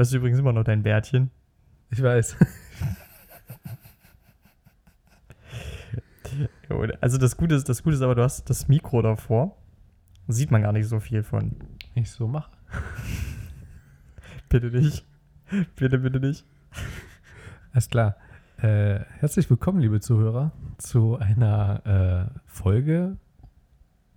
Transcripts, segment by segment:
hast übrigens immer noch dein Bärtchen. Ich weiß. Also das Gute ist, das Gute ist aber, du hast das Mikro davor. Sieht man gar nicht so viel von. Wenn ich so mache. Bitte nicht. Bitte, bitte nicht. Alles klar. Äh, herzlich willkommen, liebe Zuhörer, zu einer äh, Folge.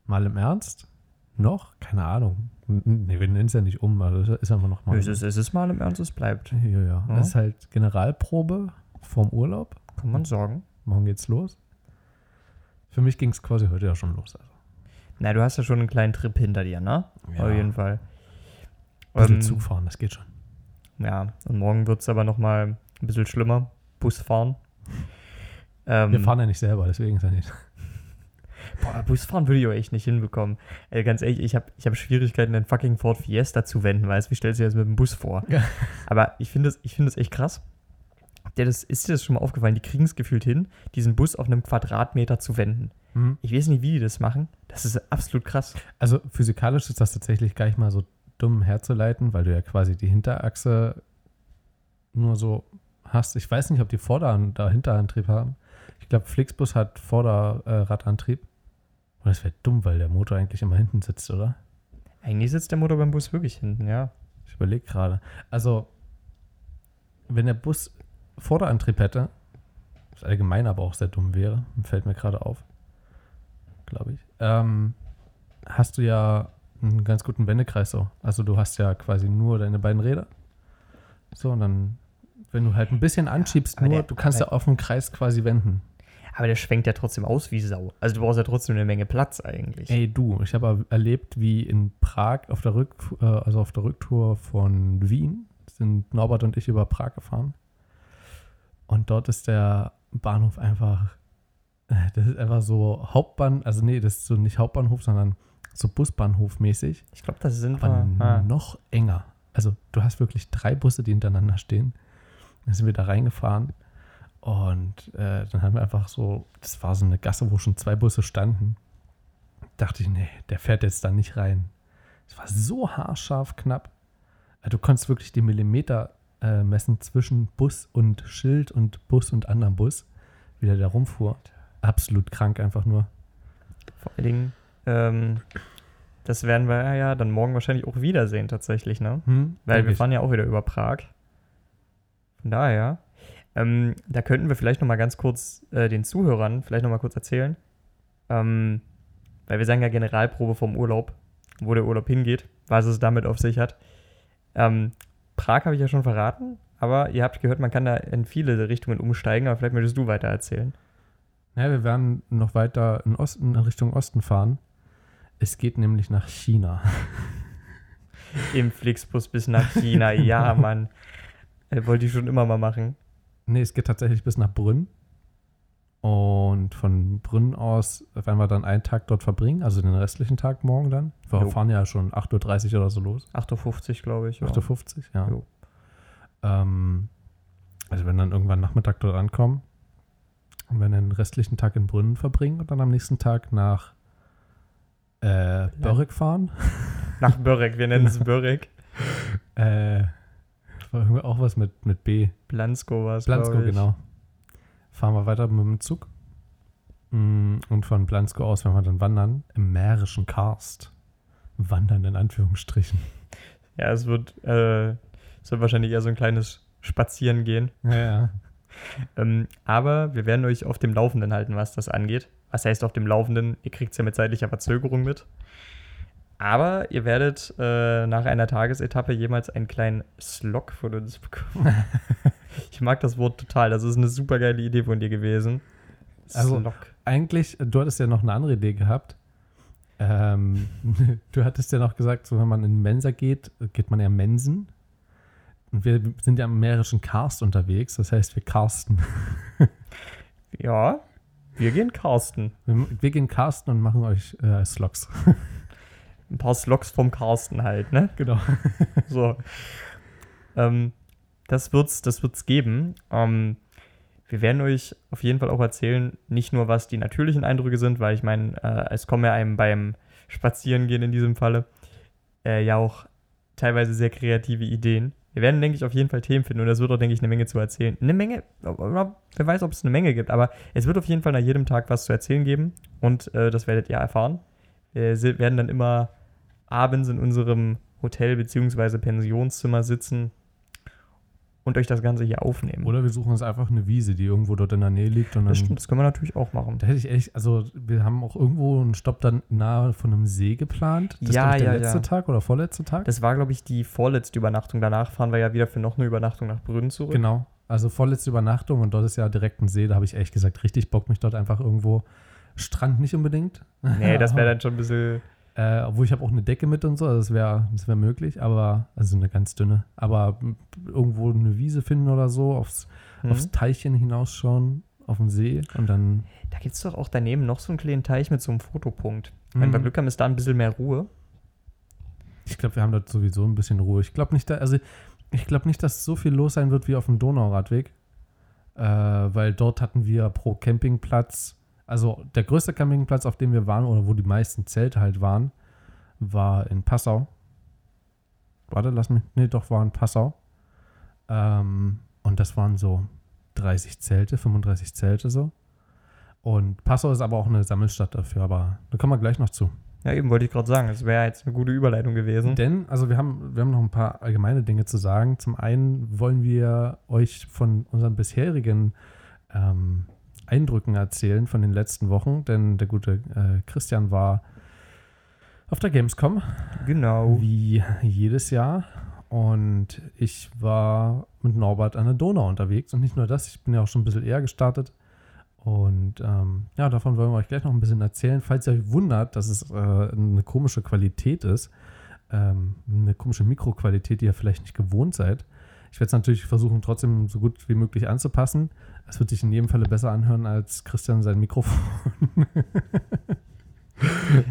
Mal im Ernst? Noch? Keine Ahnung. Ne, wir nennen es ja nicht um, also ist einfach noch mal. Es ist, es ist mal im Ernst, es bleibt. Ja, ja. Ja. Das ist halt Generalprobe vorm Urlaub. Kann man sagen. Morgen geht's los. Für mich ging es quasi heute ja schon los. Also. Na, du hast ja schon einen kleinen Trip hinter dir, ne? Ja. Auf jeden Fall. Ein bisschen Ähm, Zug fahren, das geht schon. Ja, und morgen wird es aber nochmal ein bisschen schlimmer. Busfahren. Ähm, Wir fahren ja nicht selber, deswegen ist ja nicht. Boah, Busfahren würde ich auch echt nicht hinbekommen. Ey, ganz ehrlich, ich habe ich hab Schwierigkeiten, den fucking Ford Fiesta zu wenden, weißt du? Wie stellst du dir das mit dem Bus vor? Ja. Aber ich finde das, ich find das echt krass. Der, das, ist dir das schon mal aufgefallen? Die kriegen es gefühlt hin, diesen Bus auf einem Quadratmeter zu wenden. Hm. Ich weiß nicht, wie die das machen. Das ist absolut krass. Also physikalisch ist das tatsächlich gar nicht mal so dumm herzuleiten, weil du ja quasi die Hinterachse nur so hast. Ich weiß nicht, ob die Vorder- oder Hinterantrieb haben. Ich glaube, Flixbus hat Vorderradantrieb. Und das wäre dumm, weil der Motor eigentlich immer hinten sitzt, oder? Eigentlich sitzt der Motor beim Bus wirklich hinten, ja. Ich überlege gerade. Also, wenn der Bus Vorderantrieb hätte, was allgemein aber auch sehr dumm wäre, fällt mir gerade auf, glaube ich, ähm, hast du ja einen ganz guten Wendekreis so. Also du hast ja quasi nur deine beiden Räder. So, und dann, wenn du halt ein bisschen anschiebst, aber nur, der- du kannst aber- ja auf dem Kreis quasi wenden. Aber der schwenkt ja trotzdem aus wie Sau. Also du brauchst ja trotzdem eine Menge Platz eigentlich. Ey, du, ich habe erlebt, wie in Prag auf der Rück, äh, also auf der Rücktour von Wien sind Norbert und ich über Prag gefahren. Und dort ist der Bahnhof einfach, äh, das ist einfach so Hauptbahn, also nee, das ist so nicht Hauptbahnhof, sondern so Busbahnhof-mäßig, Ich glaube, das sind aber wir. Ah. noch enger. Also du hast wirklich drei Busse, die hintereinander stehen. Dann sind wir da reingefahren und äh, dann haben wir einfach so, das war so eine Gasse, wo schon zwei Busse standen. Dachte ich, nee, der fährt jetzt da nicht rein. Es war so haarscharf knapp. Äh, Du konntest wirklich die Millimeter äh, messen zwischen Bus und Schild und Bus und anderem Bus, wie der da rumfuhr. Absolut krank einfach nur. Vor allen Dingen, ähm, das werden wir ja dann morgen wahrscheinlich auch wiedersehen tatsächlich, ne? Hm? Weil wir fahren ja auch wieder über Prag. Von daher, ähm, da könnten wir vielleicht noch mal ganz kurz äh, den Zuhörern vielleicht noch mal kurz erzählen. Ähm, weil wir sagen ja Generalprobe vom Urlaub, wo der Urlaub hingeht, was es damit auf sich hat. Ähm, Prag habe ich ja schon verraten, aber ihr habt gehört, man kann da in viele Richtungen umsteigen, aber vielleicht möchtest du weiter erzählen. Ja, wir werden noch weiter in, Osten, in Richtung Osten fahren. Es geht nämlich nach China. Im Flixbus bis nach China. Ja, Mann. Äh, wollte ich schon immer mal machen. Nee, es geht tatsächlich bis nach Brünn. Und von Brünn aus werden wir dann einen Tag dort verbringen, also den restlichen Tag morgen dann. Wir Jo. fahren ja schon 8.30 Uhr oder so los. 8.50 Uhr, glaube ich. Ja. 8.50 Uhr, ja. Ähm, also wenn dann irgendwann Nachmittag dort ankommen und wir den restlichen Tag in Brünn verbringen und dann am nächsten Tag nach äh, Börrek fahren. Nach Börek, wir nennen es Börek. Äh, war irgendwie auch was mit, mit B. Blansko war es, Blansko, genau. Fahren wir weiter mit dem Zug. Mm, Und von Blansko aus werden wir dann wandern im mährischen Karst. Wandern in Anführungsstrichen. Ja, es wird, äh, es wird wahrscheinlich eher so ein kleines Spazieren gehen. Ja, ja. Ähm, aber wir werden euch auf dem Laufenden halten, was das angeht. Was heißt auf dem Laufenden? Ihr kriegt es ja mit zeitlicher Verzögerung mit. Aber ihr werdet äh, nach einer Tagesetappe jemals einen kleinen Slog von uns bekommen. ich mag das Wort total. Das ist eine super geile Idee von dir gewesen. Also- Slog. Eigentlich, du hattest ja noch eine andere Idee gehabt. Ähm, du hattest ja noch gesagt, so wenn man in Mensa geht, geht man ja Mensen. Und wir sind ja im mährischen Karst unterwegs, das heißt, wir karsten. Ja, wir gehen Carsten. Wir, wir gehen karsten und machen euch äh, Slogs. Ein paar Slogs vom Carsten halt, ne? genau. So. Ähm, das wird's, das wird's geben. Ähm, wir werden euch auf jeden Fall auch erzählen, nicht nur was die natürlichen Eindrücke sind, weil ich meine, äh, es kommen ja einem beim Spazierengehen in diesem Falle äh, ja auch teilweise sehr kreative Ideen, Wir werden, denke ich, auf jeden Fall Themen finden und es wird auch, denke ich, eine Menge zu erzählen. Eine Menge, wer weiß, ob es eine Menge gibt, aber es wird auf jeden Fall nach jedem Tag was zu erzählen geben und äh, das werdet ihr erfahren. Wir werden dann immer abends in unserem Hotel- bzw. Pensionszimmer sitzen und euch das Ganze hier aufnehmen. Oder wir suchen uns einfach eine Wiese, die irgendwo dort in der Nähe liegt. Und das stimmt, das können wir natürlich auch machen. Da hätte ich echt, also wir haben auch irgendwo einen Stopp dann nahe von einem See geplant. Das Ja, ist, der ja, letzte ja. Tag oder vorletzte Tag. Das war, glaube ich, die vorletzte Übernachtung. Danach fahren wir ja wieder für noch eine Übernachtung nach Brünn zurück. Genau. Also vorletzte Übernachtung und dort ist ja direkt ein See. Da habe ich ehrlich gesagt richtig Bock, mich dort einfach irgendwo. Strand nicht unbedingt. Nee, das wäre dann schon ein bisschen. Äh, obwohl ich habe auch eine Decke mit und so, also das wäre das wär möglich, aber, also eine ganz dünne. Aber irgendwo eine Wiese finden oder so, aufs, Hm. aufs Teilchen hinausschauen, auf den See und dann. Da gibt es doch auch daneben noch so einen kleinen Teich mit so einem Fotopunkt. Wenn wir Mhm. Glück haben, ist da ein bisschen mehr Ruhe. Ich glaube, wir haben dort sowieso ein bisschen Ruhe. Ich glaube nicht, da, also ich glaube nicht, dass so viel los sein wird wie auf dem Donauradweg. Äh, weil dort hatten wir pro Campingplatz, also der größte Campingplatz, auf dem wir waren, oder wo die meisten Zelte halt waren, war in Passau. Warte, lass mich. Nee, doch, war in Passau. Ähm, und das waren so 30 Zelte, 35 Zelte so. Und Passau ist aber auch eine Sammelstadt dafür, aber da kommen wir gleich noch zu. Ja, eben wollte ich gerade sagen. Das wäre jetzt eine gute Überleitung gewesen. Denn, also wir haben, wir haben noch ein paar allgemeine Dinge zu sagen. Zum einen wollen wir euch von unseren bisherigen ähm, Eindrücken erzählen von den letzten Wochen, denn der gute äh, Christian war auf der Gamescom, Genau. wie jedes Jahr. Und ich war mit Norbert an der Donau unterwegs. Und nicht nur das, ich bin ja auch schon ein bisschen eher gestartet. Und ähm, ja, davon wollen wir euch gleich noch ein bisschen erzählen. Falls ihr euch wundert, dass es äh, eine komische Qualität ist, ähm, eine komische Mikroqualität, die ihr vielleicht nicht gewohnt seid. Ich werde es natürlich versuchen, trotzdem so gut wie möglich anzupassen. Es wird sich in jedem Falle besser anhören als Christian sein Mikrofon.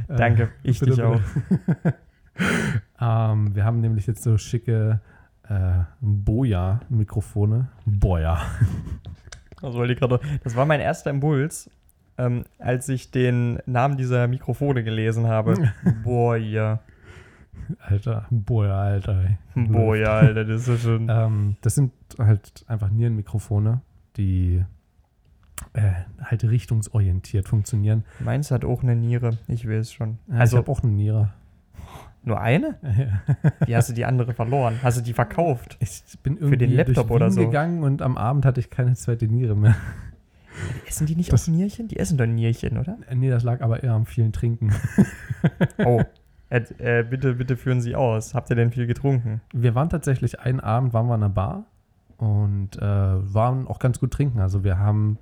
Äh, Danke, ich bitte, dich auch. ähm, wir haben nämlich jetzt so schicke äh, Boja-Mikrofone. Boja. Das, wollte ich gerade, das war mein erster Impuls, ähm, als ich den Namen dieser Mikrofone gelesen habe. Boah, ja. Alter, Boja, Alter. ey. Boah, ja, Alter, das ist schon. Ähm, das sind halt einfach Nierenmikrofone, die äh, halt richtungsorientiert funktionieren. Meins hat auch eine Niere, ich will es schon. Also, Also ich habe auch eine Niere. nur eine? Wie hast du die andere verloren? Hast du die verkauft? Ich bin irgendwie den Laptop durch oder so. gegangen und am Abend hatte ich keine zweite Niere mehr. Essen die nicht Das- auch Nierchen? Die essen doch Nierchen, oder? Äh, nee, das lag aber eher am vielen Trinken. Oh. Äh, bitte, bitte führen Sie aus. Habt ihr denn viel getrunken? Wir waren tatsächlich einen Abend, waren wir in einer Bar und äh, waren auch ganz gut trinken. Also wir haben,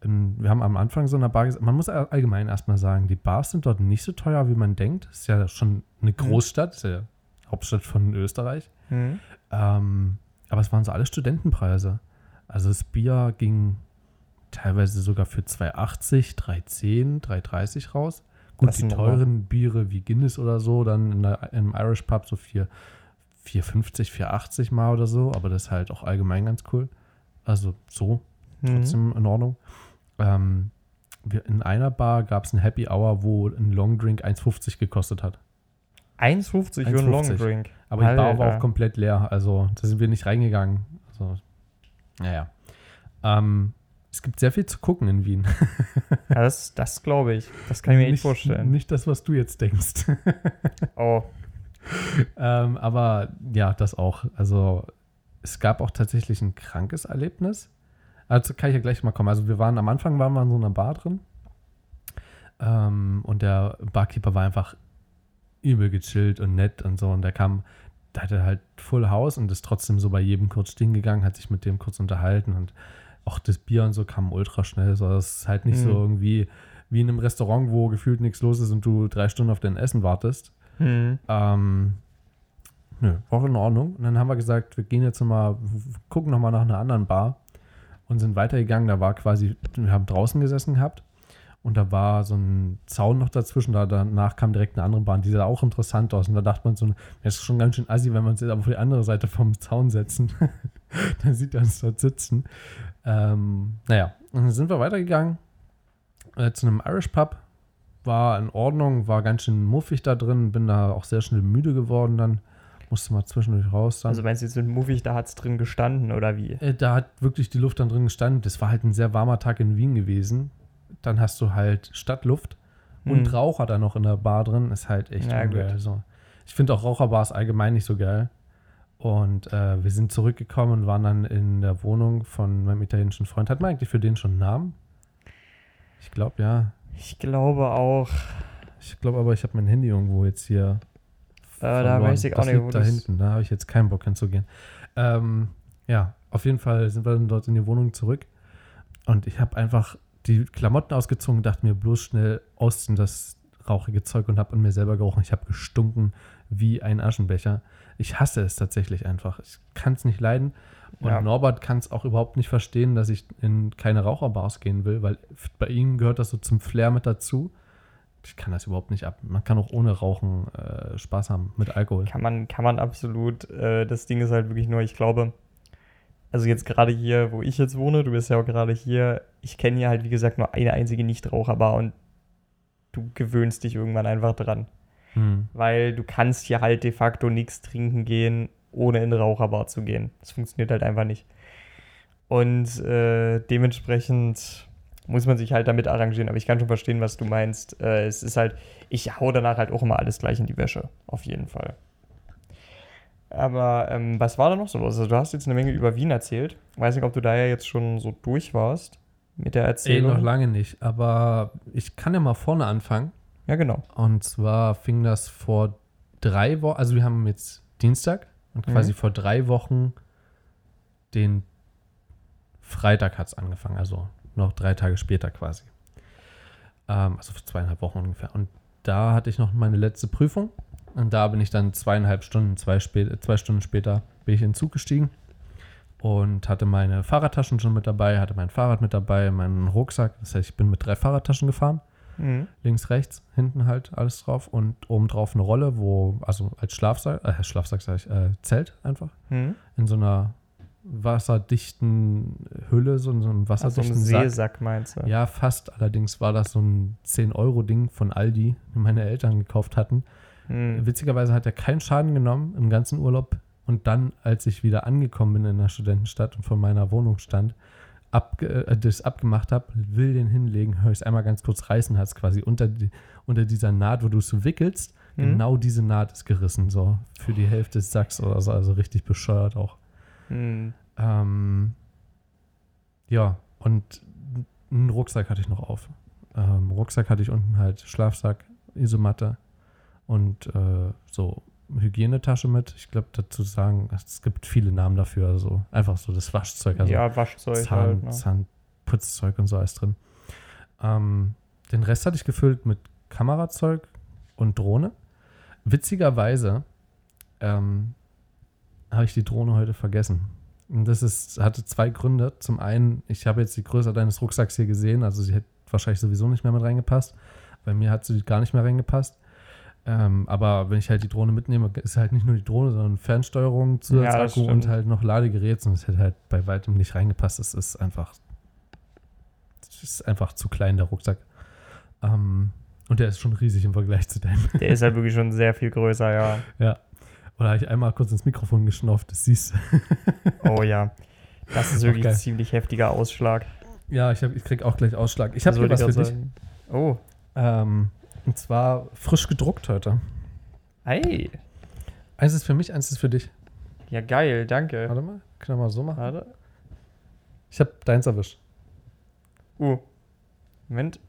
wir haben am Anfang so einer Bar gesagt, man muss all- allgemein erstmal sagen, die Bars sind dort nicht so teuer, wie man denkt. Ist ja schon eine Großstadt, ist ja Hauptstadt von Österreich. Hm? Ähm, aber es waren so alle Studentenpreise. Also das Bier ging teilweise sogar für 2,80, 3,10, 3,30 raus. Gut, Das die teuren Biere wie Guinness oder so, dann in der, im Irish Pub so 4, 4,50, 4,80 mal oder so, aber das ist halt auch allgemein ganz cool. Also so, Hm. trotzdem in Ordnung. Ähm, wir, in einer Bar gab es ein Happy Hour, wo ein Long Drink 1,50 gekostet hat. 1,50 für einen 1,50. Longdrink. Aber die Bar war Alter. auch komplett leer. Also da sind wir nicht reingegangen. Also, naja. Ähm, es gibt sehr viel zu gucken in Wien. Ja, das, das glaube ich. Das kann ich mir nicht vorstellen. Nicht das, was du jetzt denkst. Oh, ähm, aber ja, das auch. Also es gab auch tatsächlich ein krankes Erlebnis. Also kann ich ja gleich mal kommen. Also wir waren am Anfang waren wir in so einer Bar drin. Ähm, und der Barkeeper war einfach übel gechillt und nett und so. Und der kam, da hatte halt Full House und ist trotzdem so bei jedem kurz stehen gegangen, hat sich mit dem kurz unterhalten und auch das Bier und so kam ultra schnell. So, das ist halt nicht so Mhm. irgendwie wie in einem Restaurant, wo gefühlt nichts los ist und du drei Stunden auf dein Essen wartest. Hm. Ähm, nö, war in Ordnung. Und dann haben wir gesagt, wir gehen jetzt noch mal, gucken nochmal nach einer anderen Bar und sind weitergegangen. Da war quasi, wir haben draußen gesessen gehabt und da war so ein Zaun noch dazwischen. Da, danach kam direkt eine andere Bahn, die sah auch interessant aus. Und da dachte man so, das ist schon ganz schön assi, wenn wir uns jetzt aber vor die andere Seite vom Zaun setzen. dann sieht er uns dort sitzen. Ähm, naja, und dann sind wir weitergegangen äh, zu einem Irish Pub war in Ordnung, war ganz schön muffig da drin, bin da auch sehr schnell müde geworden dann. Musste mal zwischendurch raus. Dann. Also meinst du jetzt mit Movie, da hat es drin gestanden oder wie? Äh, da hat wirklich die Luft dann drin gestanden. Das war halt ein sehr warmer Tag in Wien gewesen. Dann hast du halt Stadtluft und Hm. Raucher da noch in der Bar drin. Ist halt echt Ja, ungeil. gut. So. Ich finde auch Raucherbars allgemein nicht so geil. Und äh, wir sind zurückgekommen und waren dann in der Wohnung von meinem italienischen Freund. Hat man eigentlich für den schon einen Namen? Ich glaube, ja. Ich glaube auch. Ich glaube aber, ich habe mein Handy irgendwo jetzt hier. Äh, da weiß ich auch das nicht, wo da hinten. Da habe ich jetzt keinen Bock hinzugehen. Ähm, ja, auf jeden Fall sind wir dann dort in die Wohnung zurück. Und ich habe einfach die Klamotten ausgezogen dachte mir bloß schnell ausziehen das rauchige Zeug und habe an mir selber gerochen. Ich habe gestunken wie ein Aschenbecher. Ich hasse es tatsächlich einfach. Ich kann es nicht leiden. Und Ja. Norbert kann es auch überhaupt nicht verstehen, dass ich in keine Raucherbars gehen will, weil bei ihm gehört das so zum Flair mit dazu. Ich kann das überhaupt nicht ab. Man kann auch ohne Rauchen äh, Spaß haben mit Alkohol. Kann man, kann man absolut. Äh, das Ding ist halt wirklich nur, ich glaube, also jetzt gerade hier, wo ich jetzt wohne, du bist ja auch gerade hier, ich kenne hier halt, wie gesagt, nur eine einzige Nichtraucherbar und du gewöhnst dich irgendwann einfach dran. Hm. Weil du kannst hier halt de facto nichts trinken gehen, ohne in Raucherbar zu gehen. Das funktioniert halt einfach nicht. Und äh, dementsprechend muss man sich halt damit arrangieren. Aber ich kann schon verstehen, was du meinst. Äh, es ist halt, ich hau danach halt auch immer alles gleich in die Wäsche. Auf jeden Fall. Aber ähm, was war da noch so los? Also du hast jetzt eine Menge über Wien erzählt. Weiß nicht, ob du da ja jetzt schon so durch warst mit der Ey, Erzählung. noch lange nicht. Aber ich kann ja mal vorne anfangen. Ja, genau. Und zwar fing das vor drei Wochen, also wir haben jetzt Dienstag und Mhm. quasi vor drei Wochen den Freitag hat es angefangen, also noch drei Tage später quasi. Ähm, also vor zweieinhalb Wochen ungefähr. Und da hatte ich noch meine letzte Prüfung und da bin ich dann zweieinhalb Stunden, zwei, spä zwei Stunden später bin ich in den Zug gestiegen und hatte meine Fahrradtaschen schon mit dabei, hatte mein Fahrrad mit dabei, meinen Rucksack. Das heißt, ich bin mit drei Fahrradtaschen gefahren Mhm. links, rechts, hinten halt alles drauf und oben drauf eine Rolle, wo, also als Schlafsack, äh, Schlafsack sag ich, äh, Zelt einfach, Mhm. in so einer wasserdichten Hülle, so in so einem wasserdichten ein Sack. Seesack meinst du? Ja, fast. Allerdings war das so ein 10-Euro-Ding von Aldi, den meine Eltern gekauft hatten. Mhm. Witzigerweise hat er keinen Schaden genommen im ganzen Urlaub. Und dann, als ich wieder angekommen bin in der Studentenstadt und vor meiner Wohnung stand, abge äh, das abgemacht habe, will den hinlegen, höre ich es einmal ganz kurz reißen, hat es quasi unter, die, unter dieser Naht, wo du es so wickelst, Mhm. genau diese Naht ist gerissen, so für die Hälfte des Sacks oder so, also richtig bescheuert auch. Mhm. Ähm, ja, und einen Rucksack hatte ich noch auf. Ähm, Rucksack hatte ich unten halt Schlafsack, Isomatte und äh, so Hygienetasche mit. Ich glaube, dazu sagen, es gibt viele Namen dafür. Also einfach so das Waschzeug, also ja, Waschzeug Zahn, halt. Ne? Zahnputzzeug und so alles drin. Ähm, den Rest hatte ich gefüllt mit Kamerazeug und Drohne. Witzigerweise ähm, habe ich die Drohne heute vergessen. Und das ist, hatte zwei Gründe. Zum einen, ich habe jetzt die Größe deines Rucksacks hier gesehen, also sie hätte wahrscheinlich sowieso nicht mehr mit reingepasst. Bei mir hat sie gar nicht mehr reingepasst. Ähm, aber wenn ich halt die Drohne mitnehme, ist halt nicht nur die Drohne, sondern Fernsteuerung, das Zusatzakku und stimmt. halt noch Ladegerät. Und es hätte halt bei weitem nicht reingepasst. Es ist einfach, es ist einfach zu klein, der Rucksack. Ähm, und der ist schon riesig im Vergleich zu deinem. Der ist halt wirklich schon sehr viel größer, ja. Oder habe ich einmal kurz ins Mikrofon geschnauft, das siehst du. Oh ja. Das ist wirklich ein ziemlich heftiger Ausschlag. Ja, ich, hab, ich krieg auch gleich Ausschlag. Ich habe Das was für ich dich. Oh. Ähm, und zwar frisch gedruckt heute. Hey. Eins ist für mich, eins ist für dich. Ja, geil, danke. Warte mal, können wir mal so machen. Warte. Ich habe deins erwischt. Uh. Moment.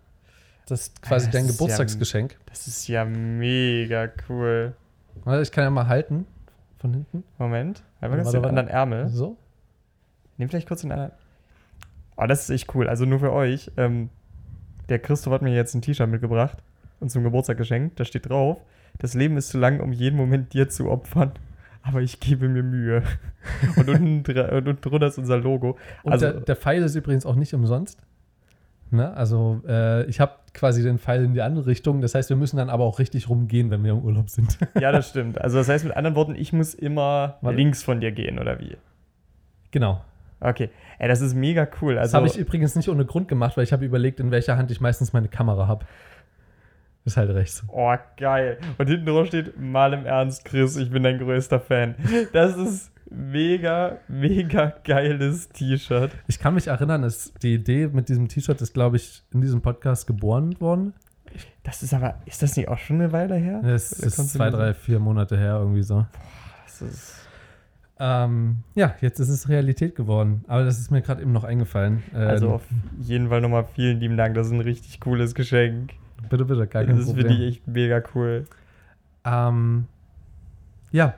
Das ist quasi Das dein ist ja- Geburtstagsgeschenk. Das ist ja mega cool. Warte, ich kann ja mal halten. Von hinten. Moment. Warte, kurz den anderen Ärmel. So. Nimm vielleicht kurz den anderen. Oh, das ist echt cool. Also nur für euch. Ähm, der Christoph hat mir jetzt ein T-Shirt mitgebracht und zum Geburtstag geschenkt. Da steht drauf: Das Leben ist zu lang, um jeden Moment dir zu opfern. Aber ich gebe mir Mühe. und unten, drunter ist unser Logo. Und Also- der, der Pfeil ist übrigens auch nicht umsonst. Ne? Also äh, ich habe quasi den Pfeil in die andere Richtung. Das heißt, wir müssen dann aber auch richtig rumgehen, wenn wir im Urlaub sind. Ja, das stimmt. Also, das heißt mit anderen Worten, ich muss immer Warte. links von dir gehen, oder wie? genau. Okay. Ey, das ist mega cool. Das Also, habe ich übrigens nicht ohne Grund gemacht, weil ich habe überlegt, in welcher Hand ich meistens meine Kamera habe. Ist halt rechts. Oh, geil. Und hinten drauf steht, mal im Ernst, Chris, ich bin dein größter Fan. Das ist mega, mega geiles T-Shirt. Ich kann mich erinnern, dass die Idee mit diesem T-Shirt ist, glaube ich, in diesem Podcast geboren worden. Das ist aber, ist das nicht auch schon eine Weile her? Es Oder ist zwei, drei, vier Monate her, irgendwie so. Das ist, Ähm, ja, jetzt ist es Realität geworden. Aber das ist mir gerade eben noch eingefallen. Ähm, also auf jeden Fall nochmal vielen lieben Dank. Das ist ein richtig cooles Geschenk. Bitte, bitte, gar kein Das Problem. finde ich echt mega cool. Ähm, ja,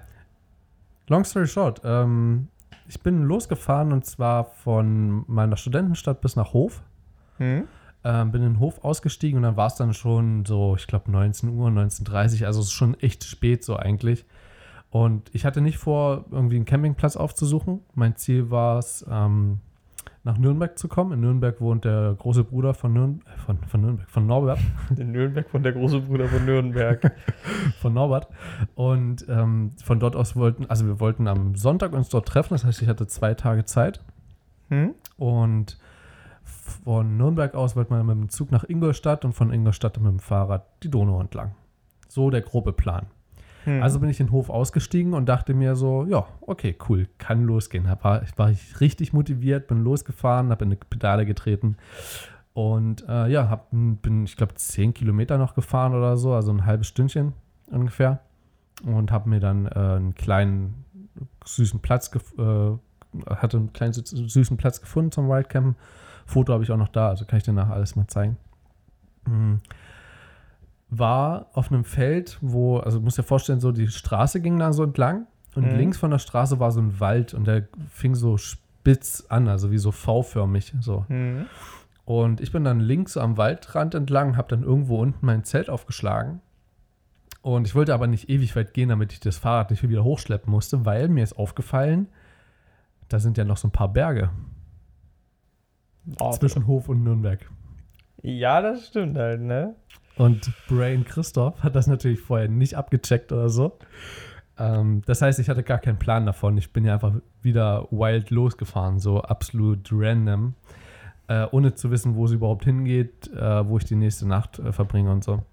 long story short. Ähm, ich bin losgefahren und zwar von meiner Studentenstadt bis nach Hof. Hm? Ähm, bin in den Hof ausgestiegen und dann war es dann schon so, ich glaube 19 Uhr, 19.30 Uhr, also schon echt spät so eigentlich. Und ich hatte nicht vor, irgendwie einen Campingplatz aufzusuchen. Mein Ziel war es, ähm, nach Nürnberg zu kommen. In Nürnberg wohnt der große Bruder von, Nürn äh, von, von Nürnberg, von Norbert. In Nürnberg von der große Bruder von Nürnberg. von Norbert. Und ähm, von dort aus wollten, also wir wollten am Sonntag uns dort treffen, das heißt, ich hatte zwei Tage Zeit. Hm? Und von Nürnberg aus wollte man mit dem Zug nach Ingolstadt und von Ingolstadt mit dem Fahrrad die Donau entlang. So der grobe Plan. Hm. Also bin ich in den Hof ausgestiegen und dachte mir so, ja, okay, cool, kann losgehen. War, ich war ich richtig motiviert, bin losgefahren, habe in die Pedale getreten und äh, ja, hab, bin, ich glaube, 10 Kilometer noch gefahren oder so, also ein halbes Stündchen ungefähr. Und habe mir dann äh, einen kleinen, süßen Platz, äh, hatte einen kleinen sü- süßen Platz gefunden zum Wildcampen. Foto habe ich auch noch da, also kann ich dir nachher alles mal zeigen. Mhm war auf einem Feld, wo, also du musst dir vorstellen, so die Straße ging da so entlang und Mhm. links von der Straße war so ein Wald und der fing so spitz an, also wie so V-förmig so. Hm. Und ich bin dann links am Waldrand entlang, habe dann irgendwo unten mein Zelt aufgeschlagen. Und ich wollte aber nicht ewig weit gehen, damit ich das Fahrrad nicht wieder hochschleppen musste, weil mir ist aufgefallen, da sind ja noch so ein paar Berge Oh, zwischen Hof und Nürnberg. Ja, das stimmt halt, ne? Und Brain Christoph hat das natürlich vorher nicht abgecheckt oder so. Ähm, das heißt, ich hatte gar keinen Plan davon. Ich bin ja einfach wieder wild losgefahren, so absolut random, äh, ohne zu wissen, wo es überhaupt hingeht, äh, wo ich die nächste Nacht äh, verbringe und so.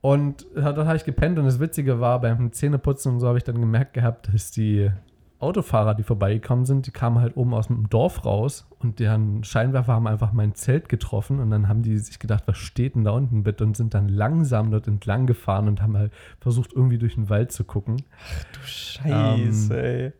Und dann habe ich gepennt und das Witzige war, beim Zähneputzen und so habe ich dann gemerkt gehabt, dass die Autofahrer, die vorbeigekommen sind, die kamen halt oben aus dem Dorf raus und deren Scheinwerfer haben einfach mein Zelt getroffen und dann haben die sich gedacht, was steht denn da unten bitte und sind dann langsam dort entlang gefahren und haben halt versucht, irgendwie durch den Wald zu gucken. Du Scheiße, ey.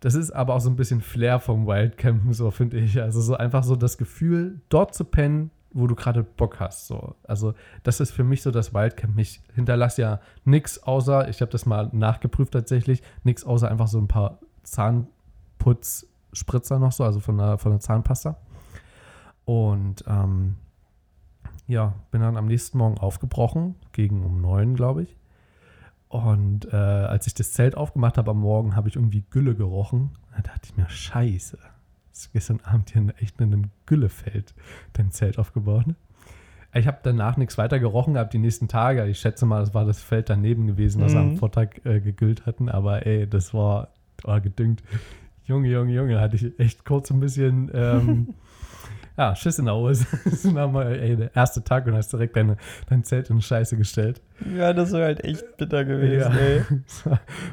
Das ist aber auch so ein bisschen Flair vom Wildcampen, so finde ich. Also so einfach so das Gefühl, dort zu pennen, wo du gerade Bock hast. So. Also das ist für mich so das Wildcamp. Ich hinterlasse ja nichts außer, ich habe das mal nachgeprüft tatsächlich, nichts außer einfach so ein paar Zahnputzspritzer noch so, also von der, von der Zahnpasta. Und ähm, ja, bin dann am nächsten Morgen aufgebrochen, gegen um neun, glaube ich. Und äh, als ich das Zelt aufgemacht habe am Morgen, habe ich irgendwie Gülle gerochen. Da dachte ich mir, scheiße. Hast du gestern Abend hier echt in einem Güllefeld dein Zelt aufgebaut? Ne? Ich habe danach nichts weiter gerochen gehabt die nächsten Tage. Ich schätze mal, das war das Feld daneben gewesen, was wir am Mhm. Vortag äh, gegüllt hatten. Aber ey, das war, war gedüngt. Junge, Junge, Junge, hatte ich echt kurz ein bisschen ähm, ja, Schiss in der Hose. Das war mal, ey, der erste Tag und hast direkt deine, dein Zelt in Scheiße gestellt. Ja, das wäre halt echt bitter gewesen, Ja. ey.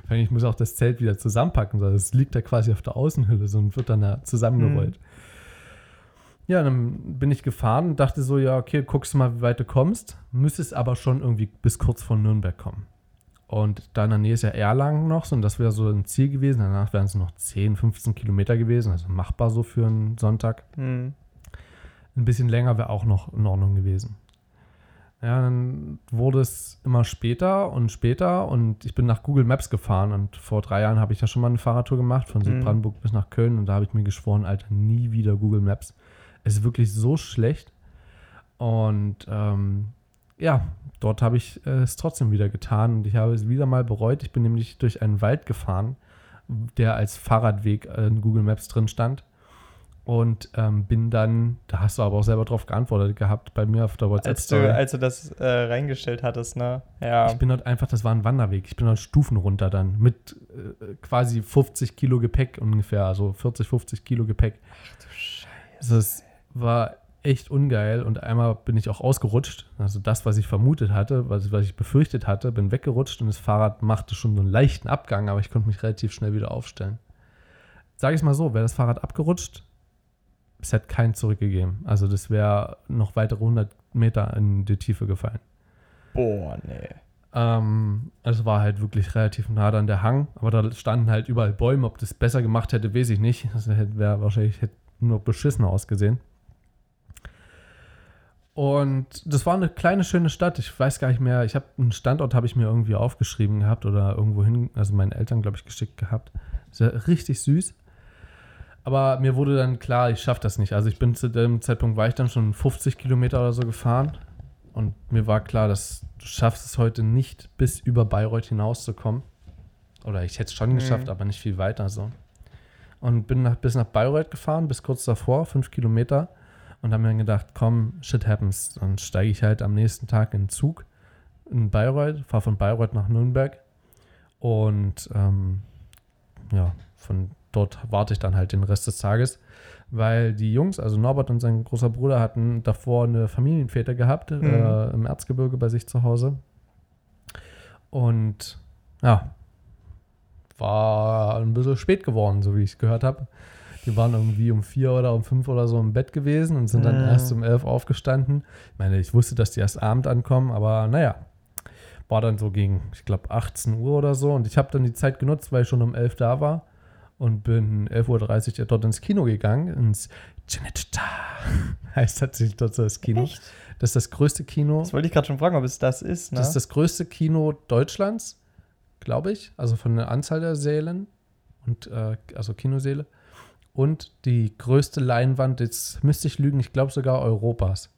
Ich muss auch das Zelt wieder zusammenpacken. so. Das liegt da quasi auf der Außenhülle so und wird dann da zusammengerollt. Ja, dann bin ich gefahren und dachte so, ja, okay, guckst du mal, wie weit du kommst. Müsstest aber schon irgendwie bis kurz vor Nürnberg kommen. Und da in der Nähe ist ja Erlangen noch so und das wäre so ein Ziel gewesen. Danach wären es noch 10, 15 Kilometer gewesen, also machbar so für einen Sonntag. Hm. Ein bisschen länger wäre auch noch in Ordnung gewesen. Ja, dann wurde es immer später und später und ich bin nach Google Maps gefahren und vor drei Jahren habe ich ja schon mal eine Fahrradtour gemacht von Mhm. Südbrandenburg bis nach Köln und da habe ich mir geschworen, Alter, nie wieder Google Maps. Es ist wirklich so schlecht und ähm, ja, dort habe ich äh, es trotzdem wieder getan und ich habe es wieder mal bereut. Ich bin nämlich durch einen Wald gefahren, der als Fahrradweg in Google Maps drin stand und ähm, bin dann, da hast du aber auch selber drauf geantwortet gehabt bei mir auf der Als, WhatsApp-Story. du, als du das äh, reingestellt hattest, ne? Ja. Ich bin dort einfach, das war ein Wanderweg. Ich bin dort Stufen runter dann mit äh, quasi 50 Kilo Gepäck ungefähr, also 40, 50 Kilo Gepäck. du Scheiße. Also es war echt ungeil und einmal bin ich auch ausgerutscht. Also das, was ich vermutet hatte, was, was ich befürchtet hatte, bin weggerutscht und das Fahrrad machte schon so einen leichten Abgang, aber ich konnte mich relativ schnell wieder aufstellen. Sage ich mal so, wäre das Fahrrad abgerutscht, es hätte keinen zurückgegeben. Also das wäre noch weitere 100 Meter in die Tiefe gefallen. Boah, nee. Ähm, es war halt wirklich relativ nah an der Hang, aber da standen halt überall Bäume. Ob das besser gemacht hätte, weiß ich nicht. Das wäre wahrscheinlich hätte nur beschissen ausgesehen. Und das war eine kleine schöne Stadt. Ich weiß gar nicht mehr. Ich habe einen Standort habe ich mir irgendwie aufgeschrieben gehabt oder irgendwo hin, also meinen Eltern glaube ich geschickt gehabt. Ist ja richtig süß. Aber mir wurde dann klar, ich schaffe das nicht. Also ich bin zu dem Zeitpunkt war ich dann schon 50 Kilometer oder so gefahren und mir war klar, dass du schaffst es heute nicht bis über Bayreuth hinauszukommen. Oder ich hätte es schon Mhm. geschafft, aber nicht viel weiter so. Und bin nach, bis nach Bayreuth gefahren, bis kurz davor, fünf Kilometer. Und habe mir dann gedacht, komm, shit happens. Dann steige ich halt am nächsten Tag in den Zug in Bayreuth, fahre von Bayreuth nach Nürnberg. Und ähm, ja, von dort warte ich dann halt den Rest des Tages, weil die Jungs, also Norbert und sein großer Bruder, hatten davor eine Familienväter gehabt Mhm. äh, im Erzgebirge bei sich zu Hause. Und ja, war ein bisschen spät geworden, so wie ich gehört habe. Die waren irgendwie um vier oder um fünf oder so im Bett gewesen und sind dann Mhm. erst um elf aufgestanden. Ich meine, ich wusste, dass die erst Abend ankommen, aber naja, war dann so gegen, ich glaube, 18 Uhr oder so. Und ich habe dann die Zeit genutzt, weil ich schon um 11 da war und bin 11.30 Uhr dort ins Kino gegangen, ins Cinecittà. heißt tatsächlich dort so das Kino. Echt? Das ist das größte Kino. Das wollte ich gerade schon fragen, ob es das ist. Ne? Das ist das größte Kino Deutschlands, glaube ich. Also von der Anzahl der Sälen und äh, also Kinosäle. Und die größte Leinwand, jetzt müsste ich lügen, ich glaube sogar Europas.